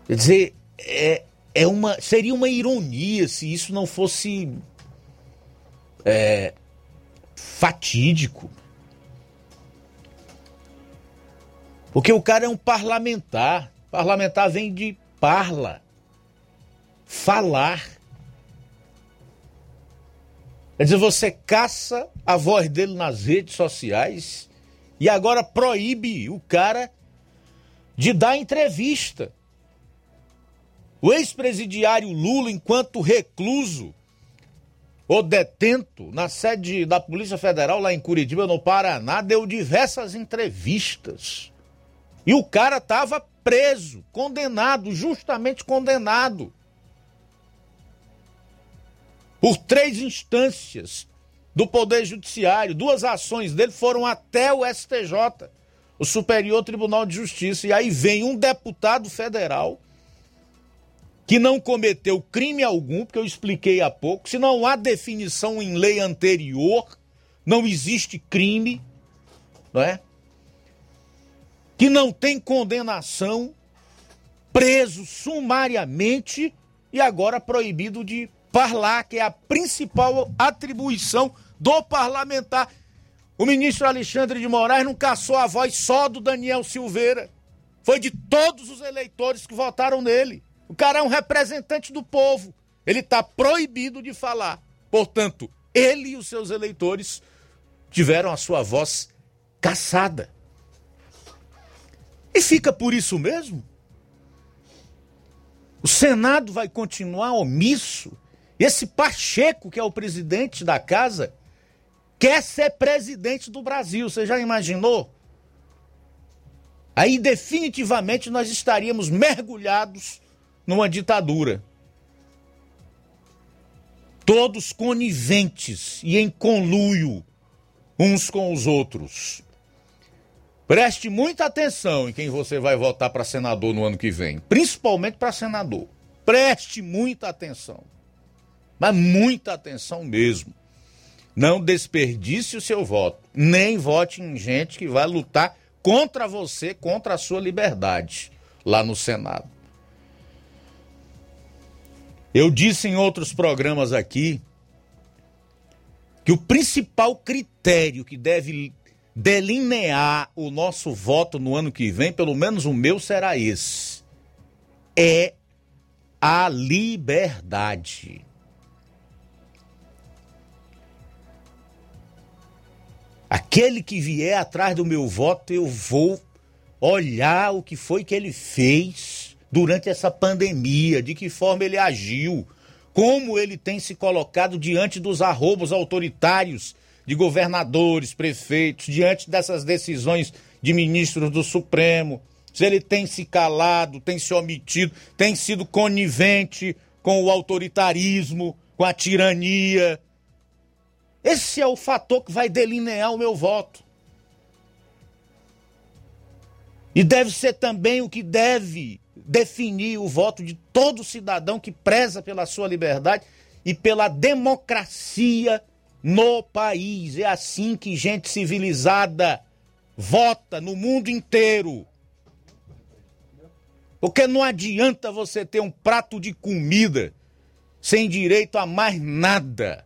Quer dizer, é, é uma, seria uma ironia se isso não fosse é, fatídico. Porque o cara é um parlamentar. Parlamentar vem de parla. Falar. Quer dizer, você caça a voz dele nas redes sociais e agora proíbe o cara de dar entrevista. O ex-presidiário Lula, enquanto recluso ou detento na sede da Polícia Federal lá em Curitiba, no Paraná, deu diversas entrevistas. E o cara estava preso, condenado, justamente condenado por três instâncias do Poder Judiciário. Duas ações dele foram até o STJ, o Superior Tribunal de Justiça. E aí vem um deputado federal que não cometeu crime algum, porque eu expliquei há pouco, se não há definição em lei anterior, não existe crime, não é? Que não tem condenação, preso sumariamente e agora proibido de Parlar, que é a principal atribuição do parlamentar. O ministro Alexandre de Moraes não caçou a voz só do Daniel Silveira. Foi de todos os eleitores que votaram nele. O cara é um representante do povo. Ele está proibido de falar. Portanto, ele e os seus eleitores tiveram a sua voz caçada. E fica por isso mesmo? O Senado vai continuar omisso? Esse Pacheco, que é o presidente da casa, quer ser presidente do Brasil. Você já imaginou? Aí definitivamente nós estaríamos mergulhados numa ditadura. Todos coniventes e em conluio uns com os outros. Preste muita atenção em quem você vai votar para senador no ano que vem, principalmente para senador. Preste muita atenção. Mas muita atenção mesmo. Não desperdice o seu voto. Nem vote em gente que vai lutar contra você, contra a sua liberdade lá no Senado. Eu disse em outros programas aqui que o principal critério que deve delinear o nosso voto no ano que vem, pelo menos o meu será esse: é a liberdade. Aquele que vier atrás do meu voto, eu vou olhar o que foi que ele fez durante essa pandemia, de que forma ele agiu, como ele tem se colocado diante dos arrobos autoritários de governadores, prefeitos, diante dessas decisões de ministros do Supremo, se ele tem se calado, tem se omitido, tem sido conivente com o autoritarismo, com a tirania. Esse é o fator que vai delinear o meu voto. E deve ser também o que deve definir o voto de todo cidadão que preza pela sua liberdade e pela democracia no país. É assim que gente civilizada vota no mundo inteiro. Porque não adianta você ter um prato de comida sem direito a mais nada.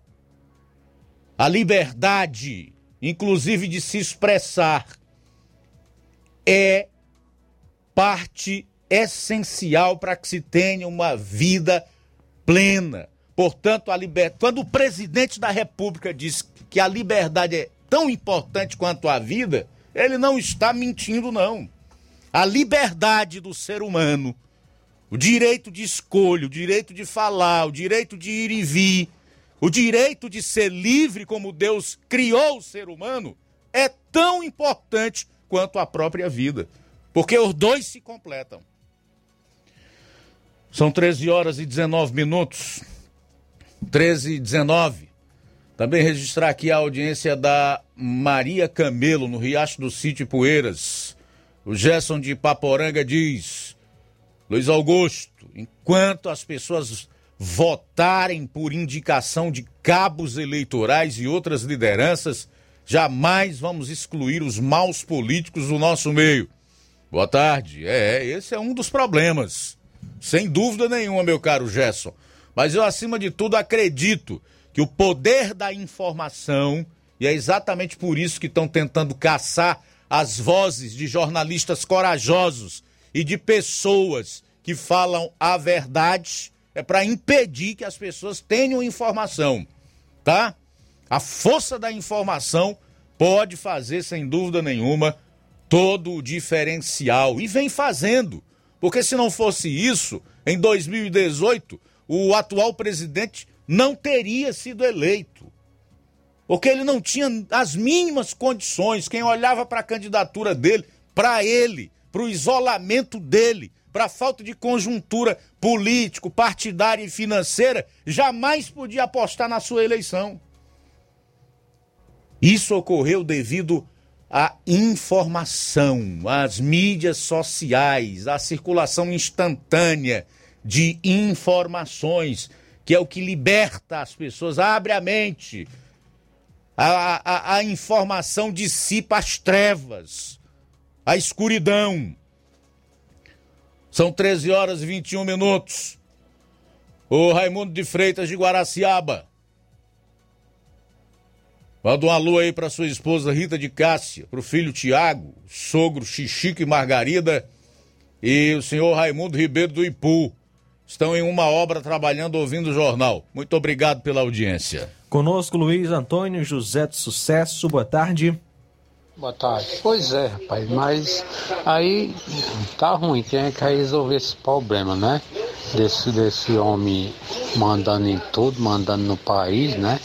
A liberdade, inclusive de se expressar, é parte essencial para que se tenha uma vida plena. Portanto, a liber... quando o presidente da República diz que a liberdade é tão importante quanto a vida, ele não está mentindo, não. A liberdade do ser humano, o direito de escolha, o direito de falar, o direito de ir e vir, o direito de ser livre como Deus criou o ser humano, é tão importante quanto a própria vida. Porque os dois se completam. São 13 horas e 19 minutos. 13 e 19. Também registrar aqui a audiência da Maria Camelo, no Riacho do Sítio Poeiras. O Gerson de Paporanga diz: Luiz Augusto, enquanto as pessoas votarem por indicação de cabos eleitorais e outras lideranças, jamais vamos excluir os maus políticos do nosso meio. Boa tarde. É, esse é um dos problemas. Sem dúvida nenhuma, meu caro Gerson. Mas eu, acima de tudo, acredito que o poder da informação, e é exatamente por isso que estão tentando caçar as vozes de jornalistas corajosos e de pessoas que falam a verdade, é para impedir que as pessoas tenham informação, tá? A força da informação pode fazer, sem dúvida nenhuma, todo o diferencial. E vem fazendo. Porque se não fosse isso, em 2018, o atual presidente não teria sido eleito. Porque ele não tinha as mínimas condições. Quem olhava para a candidatura dele, para ele, para o isolamento dele, para falta de conjuntura político, partidária e financeira, jamais podia apostar na sua eleição. Isso ocorreu devido à informação, às mídias sociais, à circulação instantânea de informações, que é o que liberta as pessoas, abre a mente. A, a, a informação dissipa as trevas, a escuridão. São 13 horas e 21 minutos. O Raimundo de Freitas de Guaraciaba. Manda um alô aí para sua esposa Rita de Cássia, para o filho Tiago, sogro Xixico e Margarida e o senhor Raimundo Ribeiro do Ipu estão em uma obra trabalhando ouvindo o jornal. Muito obrigado pela audiência. Conosco Luiz Antônio José de Sucesso, boa tarde. Boa tarde. Pois é, rapaz, mas aí tá ruim, quem é que vai resolver esse problema, né? Desse, desse homem mandando em tudo, mandando no país, né?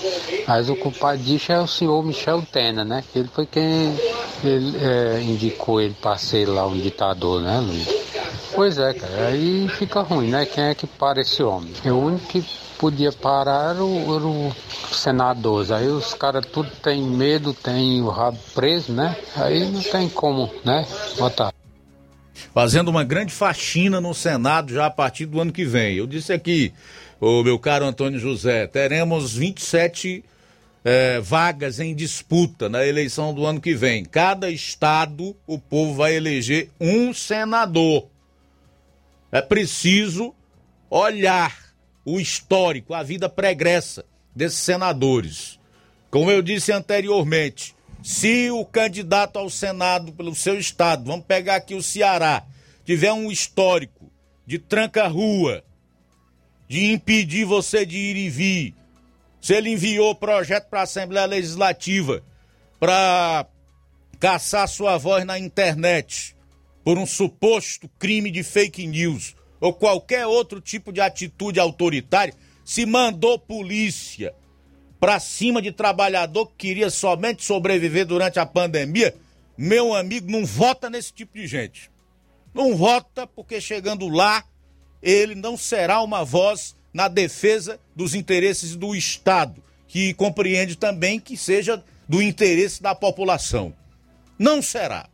Mas o culpado disso é o senhor Michel Temer, né? Que ele foi quem ele, é, indicou ele para ser lá um ditador, né, Luiz? Pois é, cara, aí fica ruim, né? Quem é que para esse homem? É o único que podia parar era o, era o senador. Aí os caras tudo tem medo, tem o rabo preso, né? Aí não tem como, né? Botar. Fazendo uma grande faxina no Senado já a partir do ano que vem. Eu disse aqui, o meu caro Antônio José, teremos 27 é, vagas em disputa na eleição do ano que vem. Cada estado, o povo vai eleger um senador. É preciso olhar o histórico, a vida pregressa desses senadores. Como eu disse anteriormente, se o candidato ao Senado pelo seu estado, vamos pegar aqui o Ceará, tiver um histórico de tranca-rua, de impedir você de ir e vir, se ele enviou projeto para a Assembleia Legislativa para caçar sua voz na internet por um suposto crime de fake news, ou qualquer outro tipo de atitude autoritária, se mandou polícia para cima de trabalhador que queria somente sobreviver durante a pandemia, meu amigo, não vota nesse tipo de gente. Não vota porque chegando lá, ele não será uma voz na defesa dos interesses do Estado, que compreende também que seja do interesse da população. Não será.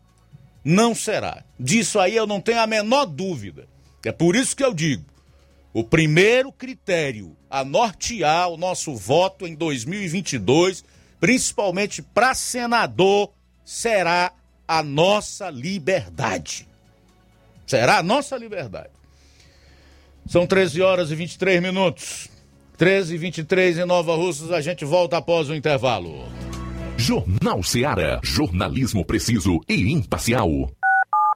Não será. Disso aí eu não tenho a menor dúvida. É por isso que eu digo: o primeiro critério a nortear o nosso voto em 2022, principalmente para senador, será a nossa liberdade. Será a nossa liberdade. São 13 horas e 23 minutos. 13 e 23 em Nova Russas, a gente volta após o intervalo. Jornal Seara. Jornalismo preciso e imparcial.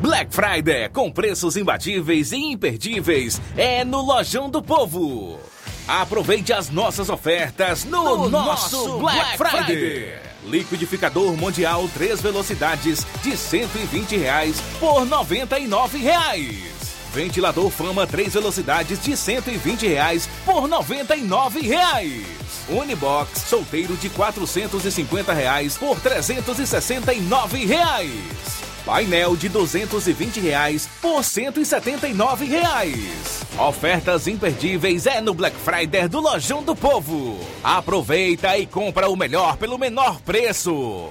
Black Friday com preços imbatíveis e imperdíveis é no Lojão do Povo. Aproveite as nossas ofertas no, No nosso, nosso Black, Black Friday. Friday. Liquidificador Mundial 3 velocidades de 120 reais por 99 reais. Ventilador Fama 3 velocidades de 120 reais por 99 reais. Unibox solteiro de 450 reais por 369 reais. Painel de 220 reais por 179 reais. Ofertas imperdíveis é no Black Friday do Lojão do Povo. Aproveita e compra o melhor pelo menor preço.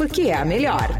porque é a melhor.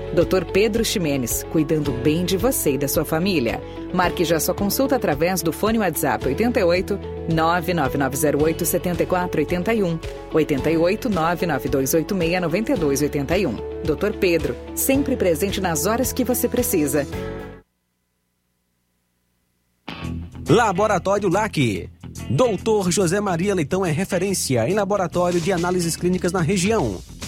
Dr. Pedro Ximenes, cuidando bem de você e da sua família. Marque já sua consulta através do fone WhatsApp 88 99908 7481 88 99286 9281. Dr. Pedro, sempre presente nas horas que você precisa. Laboratório LAC. Doutor José Maria Leitão é referência em laboratório de análises clínicas na região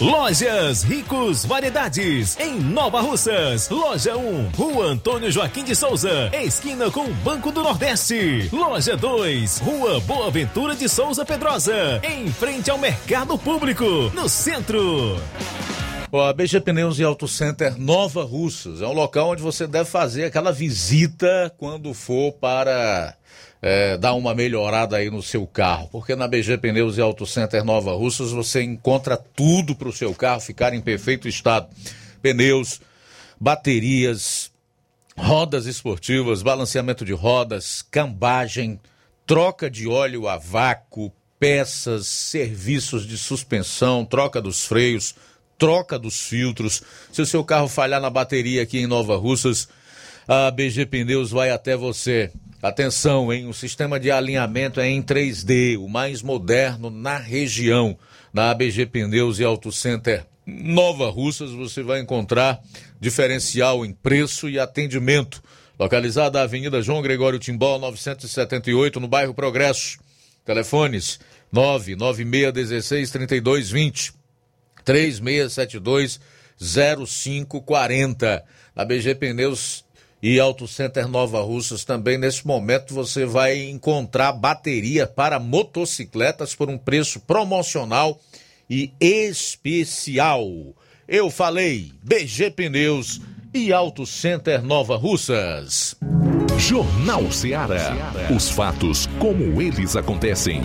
Lojas Ricos Variedades, em Nova Russas. Loja 1, Rua Antônio Joaquim de Souza, esquina com Banco do Nordeste. Loja 2, Rua Boa Ventura de Souza Pedrosa, em frente ao Mercado Público, no centro. A BG Pneus e Auto Center Nova Russas é um local onde você deve fazer aquela visita quando for para é, dar uma melhorada aí no seu carro, porque na BG Pneus e Auto Center Nova Russas você encontra tudo para o seu carro ficar em perfeito estado: pneus, baterias, rodas esportivas, balanceamento de rodas, cambagem, troca de óleo a vácuo, peças, serviços de suspensão, troca dos freios, troca dos filtros. Se o seu carro falhar na bateria aqui em Nova Russas, a BG Pneus vai até você. Atenção, hein? O sistema de alinhamento é em 3D, o mais moderno na região. Na ABG Pneus e Auto Center Nova Russas você vai encontrar diferencial em preço e atendimento. Localizada na Avenida João Gregório Timbó, 978, no bairro Progresso. Telefones 99616 3220 3672 0540. Na BG Pneus e Auto Center Nova Russas também nesse momento você vai encontrar bateria para motocicletas por um preço promocional e especial. Eu falei BG Pneus e Auto Center Nova Russas. Jornal Ceará. Os fatos como eles acontecem.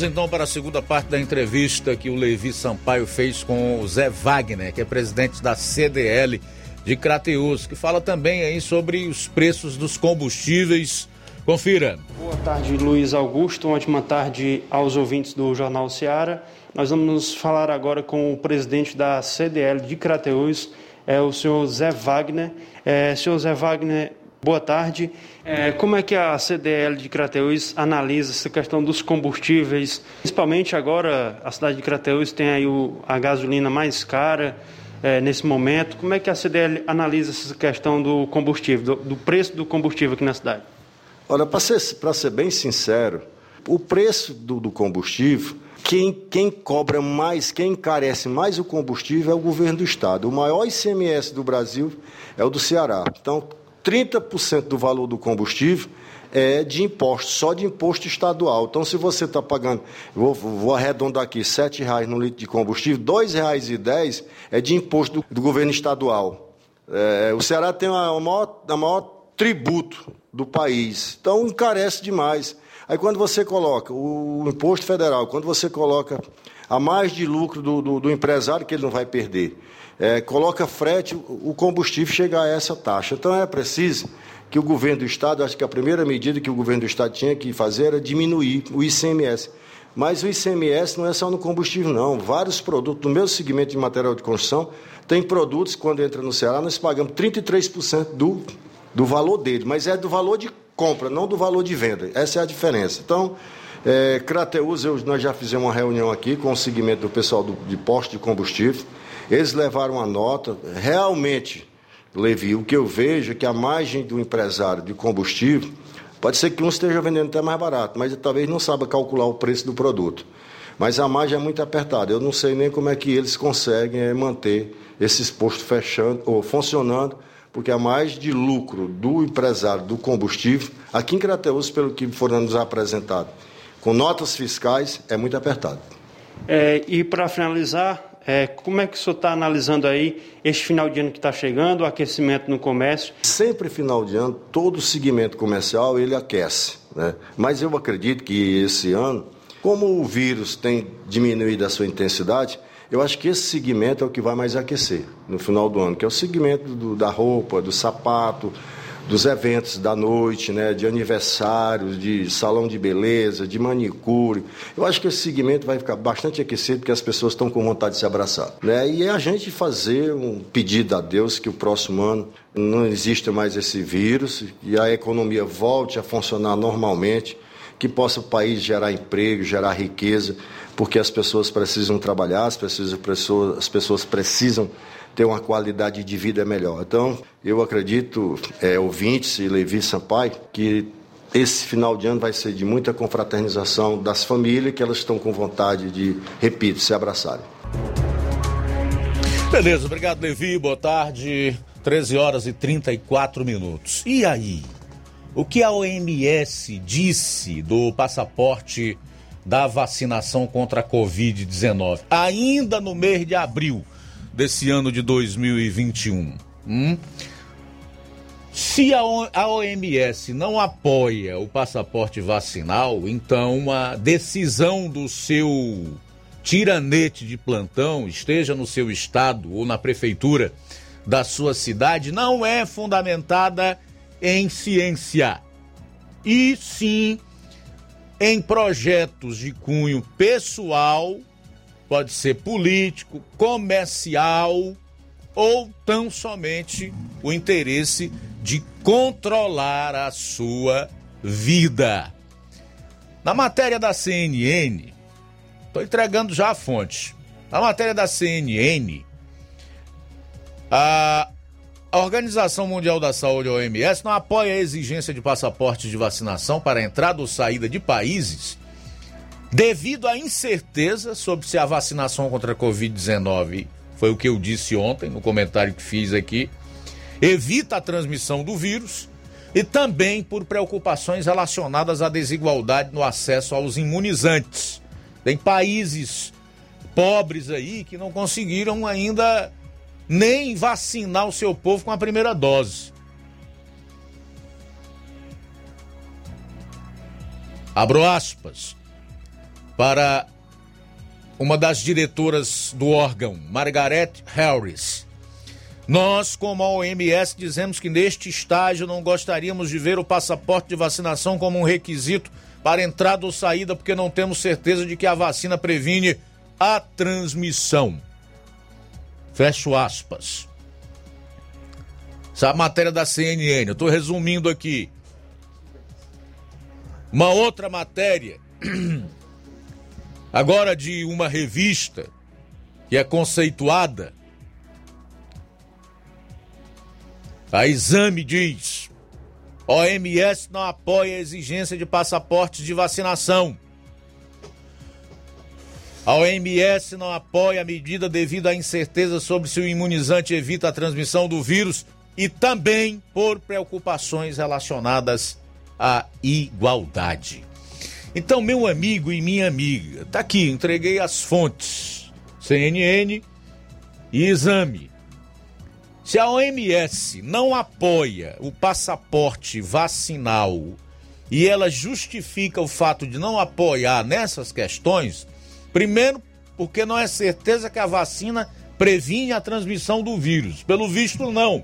Vamos então para a segunda parte da entrevista que o Levi Sampaio fez com o Zé Wagner, que é presidente da CDL de Crateus, que fala também aí sobre os preços dos combustíveis. Confira. Boa tarde, Luiz Augusto. Uma ótima tarde aos ouvintes do Jornal Seara. Nós vamos falar agora com o presidente da CDL de Crateus, é o senhor Zé Wagner. É, senhor Zé Wagner, Boa tarde. É, como é que a CDL de Crateús analisa essa questão dos combustíveis? Principalmente agora a cidade de Crateús tem aí o, a gasolina mais cara é, nesse momento. Como é que a CDL analisa essa questão do combustível, do, do preço do combustível aqui na cidade? Olha, para ser, ser bem sincero, o preço do, do combustível quem, quem, cobra mais, quem encarece mais o combustível é o governo do estado. O maior ICMS do Brasil é o do Ceará. Então, 30% do valor do combustível é de imposto, só de imposto estadual. Então, se você está pagando, vou, vou, arredondar aqui, R$ 7,00 no litro de combustível, R$ 2,10 é de imposto do, do governo estadual. É, o Ceará tem o maior, a maior tributo do país, então encarece demais. Aí quando você coloca o imposto federal, quando você coloca a mais de lucro do, do, do empresário que ele não vai perder, é, coloca frete, o combustível chega a essa taxa. Então é preciso que o governo do Estado, acho que a primeira medida que o governo do Estado tinha que fazer era diminuir o ICMS. Mas o ICMS não é só no combustível, não. Vários produtos, no meu segmento de material de construção, tem produtos, quando entra no Ceará, nós pagamos 33% do, do valor dele, mas é do valor de compra, não do valor de venda. Essa é a diferença. Então, é, Crateus, eu, nós já fizemos uma reunião aqui com o segmento do pessoal do, de posto de combustível. Eles levaram a nota. Realmente, Levi, o que eu vejo é que a margem do empresário de combustível, pode ser que um esteja vendendo até mais barato, mas talvez não saiba calcular o preço do produto. Mas a margem é muito apertada. Eu não sei nem como é que eles conseguem é, manter esses postos fechando ou funcionando porque a mais de lucro do empresário do combustível, aqui em Crateus, pelo que foram nos apresentado, com notas fiscais, é muito apertado. É, e para finalizar, é, como é que o senhor está analisando aí este final de ano que está chegando, o aquecimento no comércio? Sempre final de ano, todo segmento comercial ele aquece, né? mas eu acredito que esse ano, como o vírus tem diminuído a sua intensidade, eu acho que esse segmento é o que vai mais aquecer no final do ano, que é o segmento do, da roupa, do sapato, dos eventos da noite, né, de aniversários, de salão de beleza, de manicure. Eu acho que esse segmento vai ficar bastante aquecido porque as pessoas estão com vontade de se abraçar. Né? E é a gente fazer um pedido a Deus que o próximo ano não exista mais esse vírus e a economia volte a funcionar normalmente, que possa o país gerar emprego, gerar riqueza porque as pessoas precisam trabalhar, as pessoas, as pessoas precisam ter uma qualidade de vida melhor. Então, eu acredito, é, ouvintes e Levi Sampaio, que esse final de ano vai ser de muita confraternização das famílias, que elas estão com vontade de, repito, se abraçarem. Beleza, obrigado, Levi. Boa tarde. 13 horas e 34 minutos. E aí? O que a OMS disse do passaporte da vacinação contra a Covid-19, ainda no mês de abril desse ano de 2021. Hum? Se a OMS não apoia o passaporte vacinal, então a decisão do seu tiranete de plantão, esteja no seu estado ou na prefeitura da sua cidade, não é fundamentada em ciência, e sim em projetos de cunho pessoal, pode ser político, comercial ou tão somente o interesse de controlar a sua vida. Na matéria da CNN, estou entregando já a fonte. Na matéria da CNN, a Organização Mundial da Saúde, OMS, não apoia a exigência de passaportes de vacinação para entrada ou saída de países devido à incerteza sobre se a vacinação contra a Covid-19, foi o que eu disse ontem no comentário que fiz aqui, evita a transmissão do vírus e também por preocupações relacionadas à desigualdade no acesso aos imunizantes. Tem países pobres aí que não conseguiram ainda nem vacinar o seu povo com a primeira dose. Abro aspas para uma das diretoras do órgão, Margaret Harris. Nós, como a OMS, dizemos que neste estágio não gostaríamos de ver o passaporte de vacinação como um requisito para entrada ou saída, porque não temos certeza de que a vacina previne a transmissão. Fecho aspas. Essa matéria da CNN, eu estou resumindo aqui. Uma outra matéria, agora de uma revista que é conceituada. A exame diz: OMS não apoia a exigência de passaportes de vacinação. A OMS não apoia a medida devido à incerteza sobre se o imunizante evita a transmissão do vírus e também por preocupações relacionadas à igualdade. Então, meu amigo e minha amiga, tá aqui, entreguei as fontes CNN e exame. Se a OMS não apoia o passaporte vacinal e ela justifica o fato de não apoiar nessas questões, primeiro, porque não é certeza que a vacina previne a transmissão do vírus. Pelo visto, não.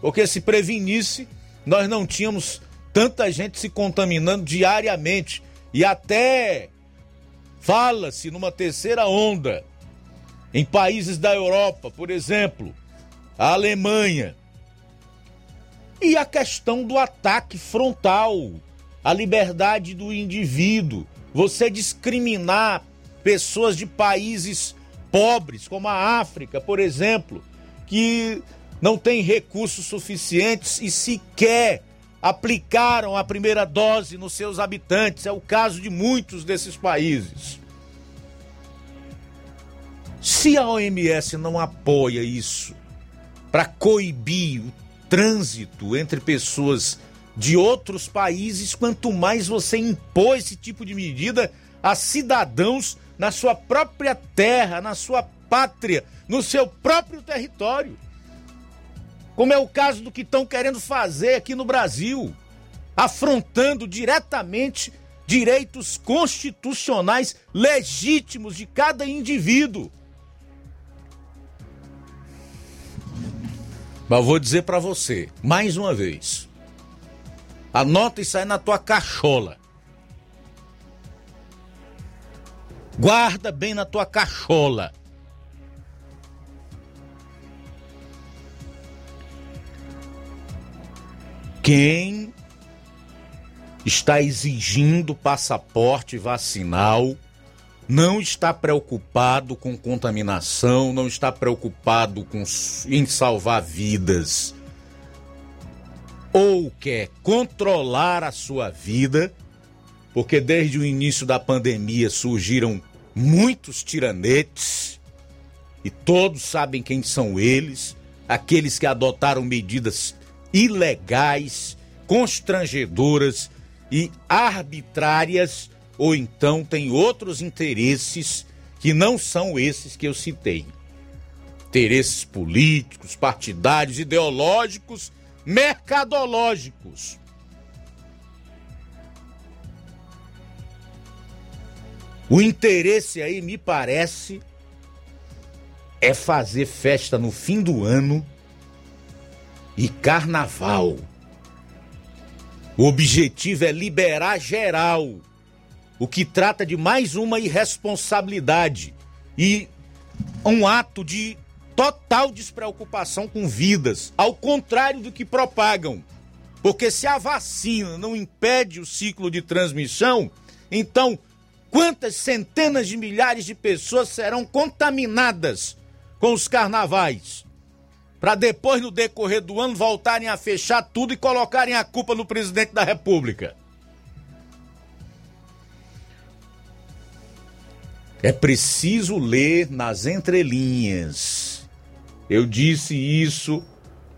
Porque se prevenisse, nós não tínhamos tanta gente se contaminando diariamente. E até fala-se numa terceira onda em países da Europa, por exemplo, a Alemanha. E a questão do ataque frontal, a liberdade do indivíduo, você discriminar pessoas de países pobres, como a África, por exemplo, que não tem recursos suficientes e sequer aplicaram a primeira dose nos seus habitantes. É o caso de muitos desses países. Se a OMS não apoia isso, para coibir o trânsito entre pessoas de outros países, quanto mais você impor esse tipo de medida a cidadãos na sua própria terra, na sua pátria, no seu próprio território. Como é o caso do que estão querendo fazer aqui no Brasil, afrontando diretamente direitos constitucionais legítimos de cada indivíduo. Mas vou dizer para você, mais uma vez. Anota isso aí na tua cachola. Guarda bem na tua cachola. Quem está exigindo passaporte vacinal não está preocupado com contaminação, não está preocupado com, em salvar vidas. Ou quer controlar a sua vida, porque desde o início da pandemia surgiram muitos tiranetes, e todos sabem quem são eles, aqueles que adotaram medidas ilegais, constrangedoras e arbitrárias ou então tem outros interesses que não são esses que eu citei. Interesses políticos, partidários, ideológicos, mercadológicos. O interesse aí, me parece, é fazer festa no fim do ano e carnaval. O objetivo é liberar geral o que trata de mais uma irresponsabilidade e um ato de total despreocupação com vidas, ao contrário do que propagam. Porque se a vacina não impede o ciclo de transmissão, então quantas centenas de milhares de pessoas serão contaminadas com os carnavais? Para depois, no decorrer do ano, voltarem a fechar tudo e colocarem a culpa no presidente da República. É preciso ler nas entrelinhas. Eu disse isso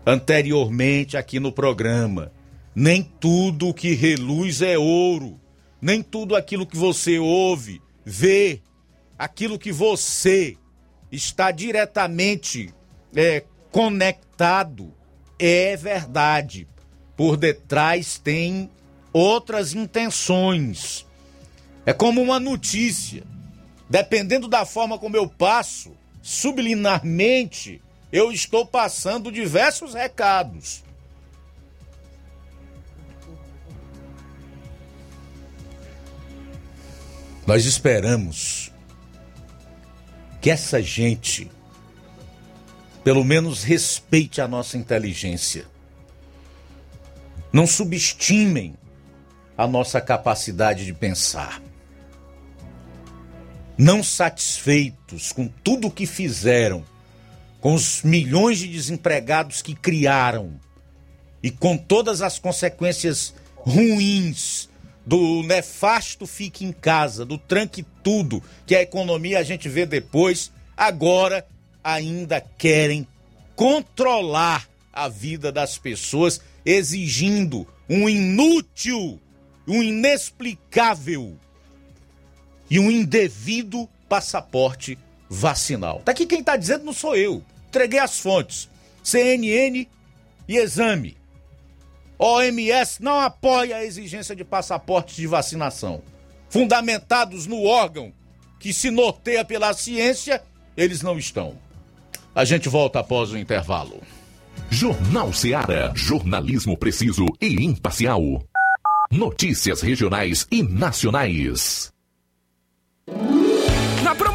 anteriormente aqui no programa. Nem tudo que reluz é ouro. Nem tudo aquilo que você ouve, vê, aquilo que você está diretamente é, conectado é verdade. Por detrás tem outras intenções. É como uma notícia dependendo da forma como eu passo, subliminarmente, eu estou passando diversos recados. Nós esperamos que essa gente, pelo menos, respeite a nossa inteligência. Não subestimem a nossa capacidade de pensar. Não satisfeitos com tudo o que fizeram, com os milhões de desempregados que criaram e com todas as consequências ruins do nefasto fique em casa, do tranque tudo, que a economia a gente vê depois, agora ainda querem controlar a vida das pessoas, exigindo um inútil um inexplicável e um indevido passaporte vacinal. Tá aqui quem tá dizendo não sou eu. Entreguei as fontes. CNN e exame. OMS não apoia a exigência de passaportes de vacinação. Fundamentados no órgão que se norteia pela ciência, eles não estão. A gente volta após o intervalo. Jornal Seara. Jornalismo preciso e imparcial. Notícias regionais e nacionais. Na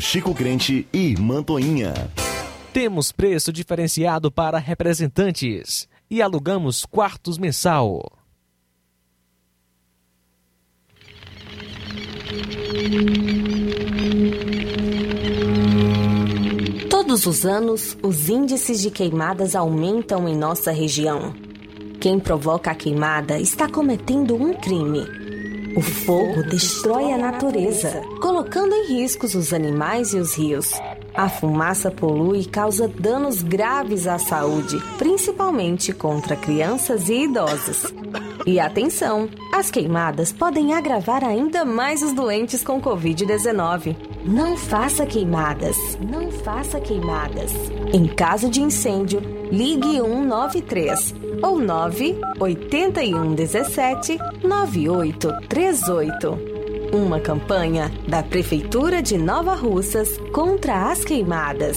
Chico Crente e Mantoinha. Temos preço diferenciado para representantes e alugamos quartos mensal. Todos os anos, os índices de queimadas aumentam em nossa região. Quem provoca a queimada está cometendo um crime o fogo destrói a natureza, colocando em riscos os animais e os rios. A fumaça polui e causa danos graves à saúde, principalmente contra crianças e idosos. E atenção, as queimadas podem agravar ainda mais os doentes com Covid-19. Não faça queimadas, não faça queimadas. Em caso de incêndio, ligue 193 ou 981 17 9838. Uma campanha da Prefeitura de Nova Russas contra as queimadas.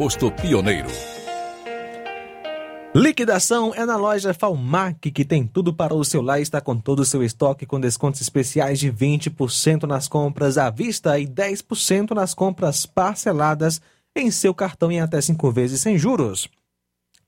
posto Pioneiro. Liquidação é na loja Falmac, que tem tudo para o seu lar e está com todo o seu estoque com descontos especiais de 20% nas compras à vista e 10% nas compras parceladas em seu cartão em até 5 vezes sem juros.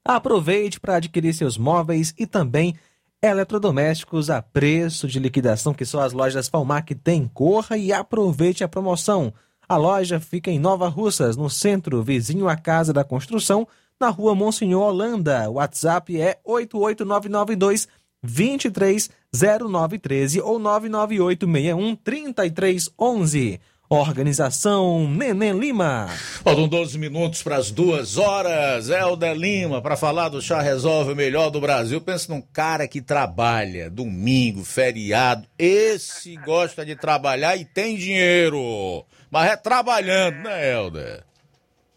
Aproveite para adquirir seus móveis e também eletrodomésticos a preço de liquidação que só as lojas Falmac têm. Corra e aproveite a promoção. A loja fica em Nova Russas, no centro, vizinho à Casa da Construção, na rua Monsenhor Holanda. O WhatsApp é 88992 230913 ou 99861 3311. Organização Neném Lima. Faltam 12 minutos para as duas horas. Helder Lima, para falar do Chá Resolve o melhor do Brasil. Pensa num cara que trabalha domingo, feriado. Esse gosta de trabalhar e tem dinheiro. Mas é trabalhando, né, Helder?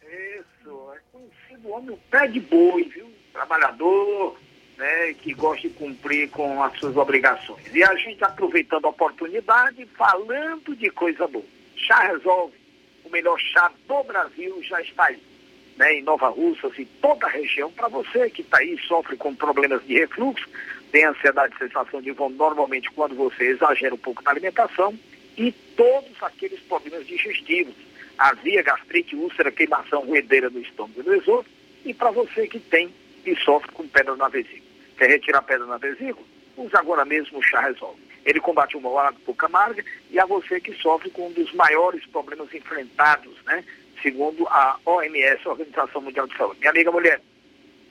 Isso, é conhecido homem o pé de boi, viu? Trabalhador, né, que gosta de cumprir com as suas obrigações. E a gente aproveitando a oportunidade, falando de coisa boa. Chá Resolve, o melhor chá do Brasil, já está aí. Né, em Nova Russas e toda a região, para você que está aí, sofre com problemas de refluxo, tem ansiedade sensação de vômito normalmente quando você exagera um pouco na alimentação, e todos aqueles problemas digestivos, azia, gastrite, úlcera, queimação, ruedeira no estômago e no esôfago, e para você que tem e sofre com pedra na vesícula. Quer retirar pedra na vesícula? Use agora mesmo o chá Resolve. Ele combate o mau hálito por Camarga e a você que sofre com um dos maiores problemas enfrentados, né? Segundo a OMS, a Organização Mundial de Saúde. Minha amiga mulher,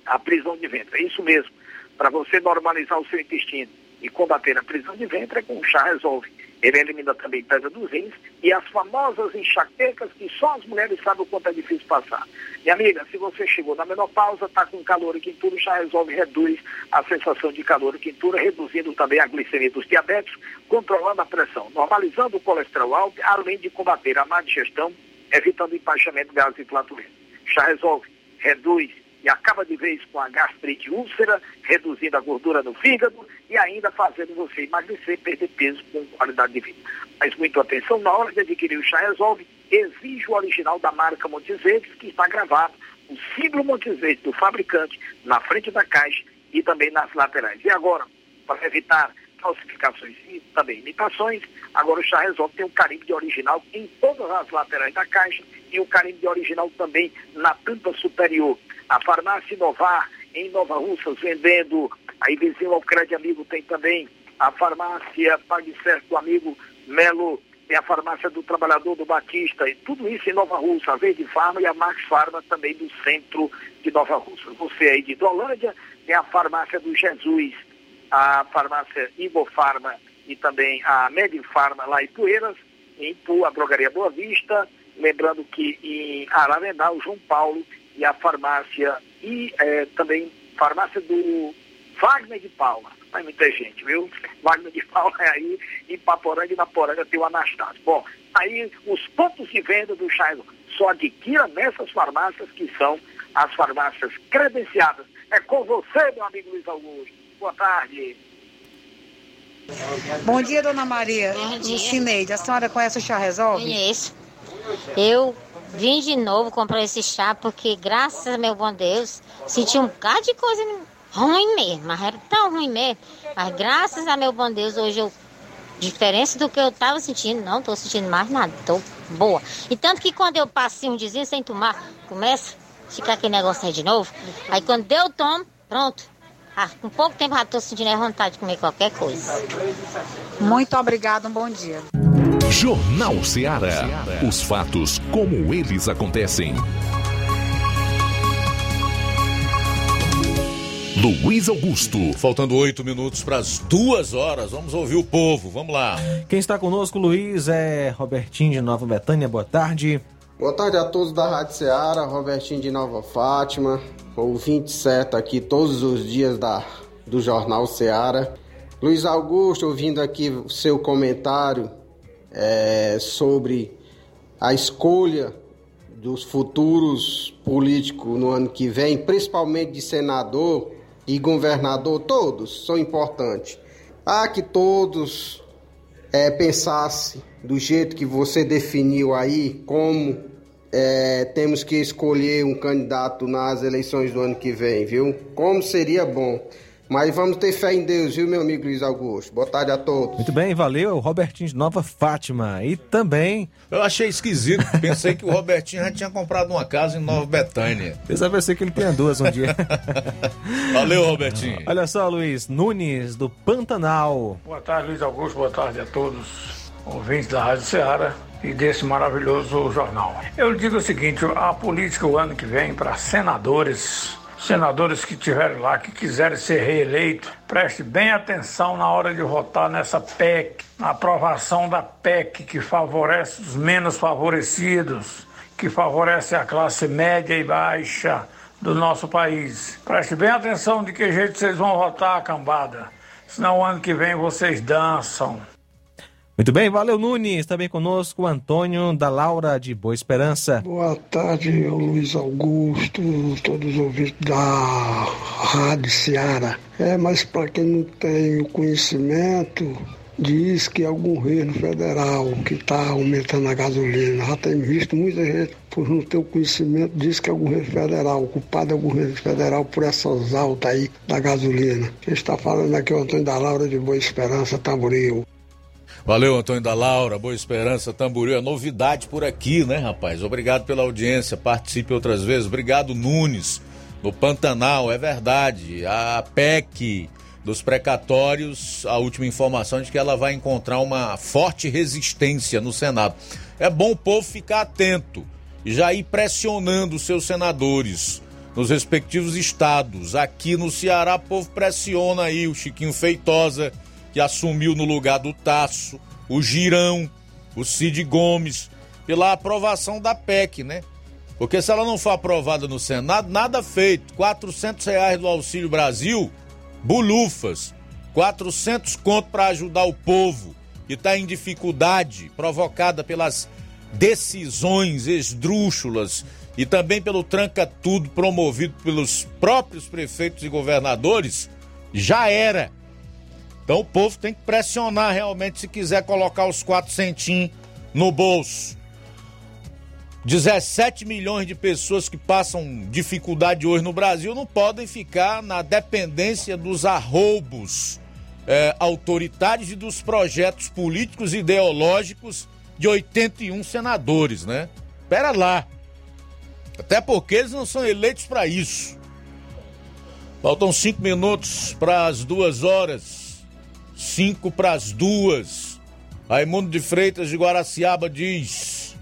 a prisão de ventre, é isso mesmo. Para você normalizar o seu intestino e combater a prisão de ventre é com o chá Resolve. Ele elimina também pedra dos rins e as famosas enxaquecas que só as mulheres sabem o quanto é difícil passar. Minha amiga, se você chegou na menopausa, está com calor e quintura, já resolve, reduz a sensação de calor e quintura, reduzindo também a glicemia dos diabéticos, controlando a pressão, normalizando o colesterol alto, além de combater a má digestão, evitando empaixamento gases e flatulência. Já resolve, reduz e acaba de vez com a gastrite úlcera, reduzindo a gordura no fígado e ainda fazendo você emagrecer, perder peso com qualidade de vida. Mas muito atenção, na hora de adquirir o chá Resolve, exige o original da marca Montes Verdes, que está gravado, o símbolo Montes Verdes do fabricante, na frente da caixa e também nas laterais. E agora, para evitar falsificações e também imitações. Agora o chá resolve tem um carimbo de original em todas as laterais da caixa e o carimbo de original também na tampa superior. A farmácia Inovar em Nova Russas vendendo, aí vizinho ao Crédito Amigo tem também a farmácia Pague Certo amigo Melo, tem a farmácia do Trabalhador do Batista, e tudo isso em Nova Russa, a Verde Farma e a Max Farma também do centro de Nova Russa. Você aí de Hidrolândia, tem a farmácia do Jesus, a farmácia Ibofarma e também a Medifarma lá em Poeiras, em Ipu, a drogaria Boa Vista, lembrando que em Araranã, o João Paulo e a farmácia e eh, também farmácia do Wagner de Paula. Vai muita gente, viu? Wagner de Paula é aí, e Paporanga e na Poranga tem o Anastácio. Bom, aí os pontos de venda do Chá só adquira nessas farmácias que são as farmácias credenciadas. É com você, meu amigo Luiz Augusto. Boa tarde. Bom dia, dona Maria. Bom dia. Cineide, a senhora conhece o chá resolve? Conheço. Eu vim de novo comprar esse chá porque, graças a meu bom Deus, senti um bocado de coisa ruim mesmo, mas era tão ruim mesmo. Mas graças a meu bom Deus, hoje eu, diferença do que eu tava sentindo, não tô sentindo mais nada, tô boa. E tanto que quando eu passei um dizinho sem tomar, começa a ficar aquele negócio aí de novo. Aí quando deu tomo, pronto. Ah, com pouco tempo já tô sentindo a vontade de comer qualquer coisa. Muito obrigada, um bom dia. Jornal Ceará. Os fatos como eles acontecem. Luiz Augusto. Faltando oito minutos para as duas horas. Vamos ouvir o povo. Vamos lá. Quem está conosco, Luiz, é Robertinho de Nova Betânia. Boa tarde. Boa tarde a todos da Rádio Ceará. Robertinho de Nova Fátima. Ouvinte certo aqui todos os dias da, do Jornal Ceará. Luiz Augusto, ouvindo aqui o seu comentário é, sobre a escolha dos futuros políticos no ano que vem, principalmente de senador e governador, todos são importantes. Há que todos é, pensassem do jeito que você definiu aí, como é, temos que escolher um candidato nas eleições do ano que vem, viu? Como seria bom. Mas vamos ter fé em Deus, viu, meu amigo Luiz Augusto? Boa tarde a todos. Muito bem, valeu. Robertinho de Nova Fátima. E também. Eu achei esquisito. Pensei que o Robertinho já tinha comprado uma casa em Nova Betânia. Pensa vai ser que ele tenha duas um dia. valeu, Robertinho. Olha só, Luiz Nunes, do Pantanal. Boa tarde, Luiz Augusto. Boa tarde a todos, ouvintes da Rádio Ceará e desse maravilhoso jornal. Eu digo o seguinte: a política o ano que vem para senadores senadores que estiverem lá, que quiserem ser reeleitos, preste bem atenção na hora de votar nessa PEC, na aprovação da PEC que favorece os menos favorecidos, que favorece a classe média e baixa do nosso país. Preste bem atenção de que jeito vocês vão votar, cambada. Senão ano que vem vocês dançam. Muito bem, valeu Nunes, também conosco Antônio da Laura de Boa Esperança. Boa tarde, Luiz Augusto, todos os ouvintes da Rádio Seara. É, mas para quem não tem o conhecimento, diz que é o governo federal que está aumentando a gasolina. Já tem visto muita gente, por não ter o conhecimento, diz que é o governo federal. O culpado é o governo federal por essas altas aí da gasolina. Quem está falando aqui é o Antônio da Laura de Boa Esperança, Tamboril. Valeu, Antônio da Laura, Boa Esperança, Tamboril. É novidade por aqui, né, rapaz? Obrigado pela audiência. Participe outras vezes. Obrigado, Nunes, no Pantanal. É verdade. A PEC dos precatórios, a última informação é de que ela vai encontrar uma forte resistência no Senado. É bom o povo ficar atento e já ir pressionando seus senadores nos respectivos estados. Aqui no Ceará, o povo pressiona aí o Chiquinho Feitosa que assumiu no lugar do Tasso, o Girão, o Cid Gomes, pela aprovação da PEC, né? Porque se ela não for aprovada no Senado, nada feito. 400 reais do Auxílio Brasil, bulufas. 400 conto para ajudar o povo que está em dificuldade provocada pelas decisões esdrúxulas e também pelo tranca-tudo promovido pelos próprios prefeitos e governadores, já era. Então o povo tem que pressionar realmente se quiser colocar os quatro centinhos no bolso. 17 milhões de pessoas que passam dificuldade hoje no Brasil não podem ficar na dependência dos arroubos é, autoritários e dos projetos políticos e ideológicos de 81 senadores, né? Pera lá. Até porque eles não são eleitos para isso. Faltam cinco minutos para as duas horas. Cinco para as duas. Raimundo de Freitas de Guaraciaba diz.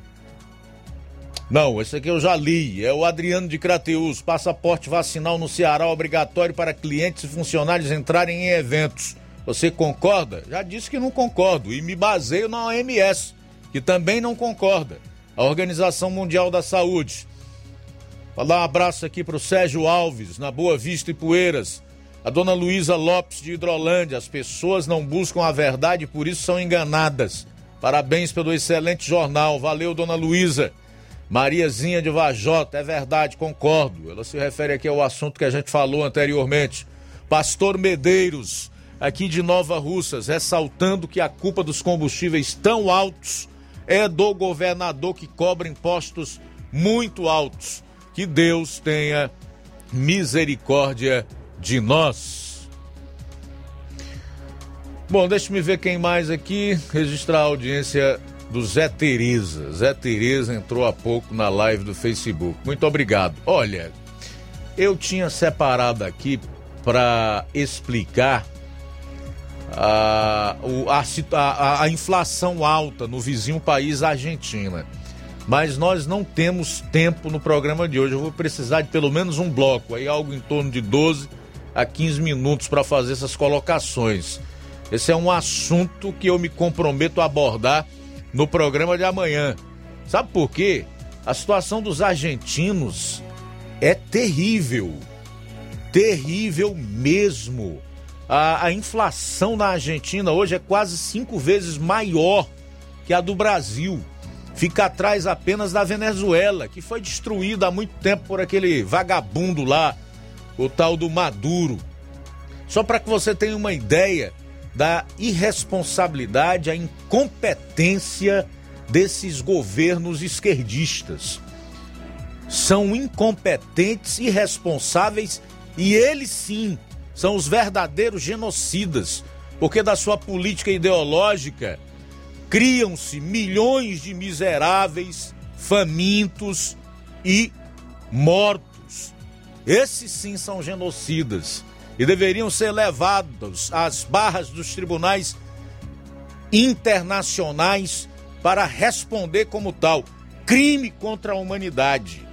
Não, esse aqui eu já li. É o Adriano de Crateus. Passaporte vacinal no Ceará obrigatório para clientes e funcionários entrarem em eventos. Você concorda? Já disse que não concordo e me baseio na OMS, que também não concorda. A Organização Mundial da Saúde. Dar um abraço aqui para o Sérgio Alves, na Boa Vista e Poeiras. A dona Luísa Lopes de Hidrolândia. As pessoas não buscam a verdade por isso são enganadas. Parabéns pelo excelente jornal. Valeu, dona Luísa. Mariazinha de Vajota, é verdade, concordo. Ela se refere aqui ao assunto que a gente falou anteriormente. Pastor Medeiros, aqui de Nova Russas, ressaltando que a culpa dos combustíveis tão altos é do governador que cobra impostos muito altos. Que Deus tenha misericórdia de nós. Bom, deixa-me ver quem mais aqui. Registrar a audiência do Zé Tereza. Zé Tereza entrou há pouco na live do Facebook. Muito obrigado. Olha, eu tinha separado aqui para explicar a, a, a, inflação alta no vizinho país Argentina. Mas nós não temos tempo no programa de hoje. Eu vou precisar de pelo menos um bloco, aí algo em torno de 12 a 15 minutos para fazer essas colocações. Esse é um assunto que eu me comprometo a abordar no programa de amanhã. Sabe por quê? A situação dos argentinos é terrível. Terrível mesmo. A, a inflação na Argentina hoje é quase cinco vezes maior que a do Brasil. Fica atrás apenas da Venezuela, que foi destruída há muito tempo por aquele vagabundo lá, o tal do Maduro. Só para que você tenha uma ideia da irresponsabilidade, a incompetência desses governos esquerdistas. São incompetentes, irresponsáveis e eles sim são os verdadeiros genocidas, porque da sua política ideológica criam-se milhões de miseráveis, famintos e mortos. Esses sim são genocidas e deveriam ser levados às barras dos tribunais internacionais para responder como tal crime contra a humanidade.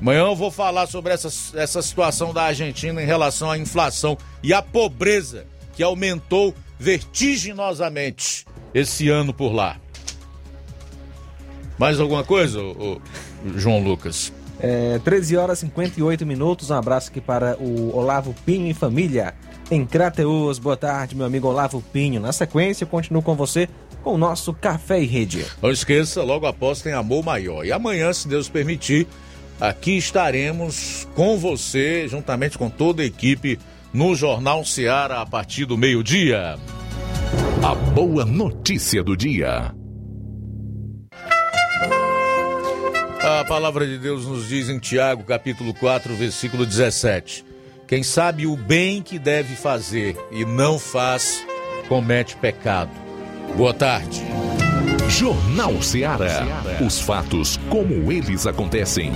Amanhã eu vou falar sobre essa, essa situação da Argentina em relação à inflação e à pobreza que aumentou vertiginosamente esse ano por lá. Mais alguma coisa, João Lucas? É, 13 horas e 58 minutos. Um abraço aqui para o Olavo Pinho e família em Crateus. Boa tarde, meu amigo Olavo Pinho. Na sequência, eu continuo com você com o nosso Café e Rede. Não esqueça, logo após tem Amor Maior. E amanhã, se Deus permitir, Aqui estaremos com você, juntamente com toda a equipe, no Jornal Seara a partir do meio-dia. A boa notícia do dia. A palavra de Deus nos diz em Tiago, capítulo 4, versículo 17: Quem sabe o bem que deve fazer e não faz, comete pecado. Boa tarde. Jornal Seara. Os fatos como eles acontecem.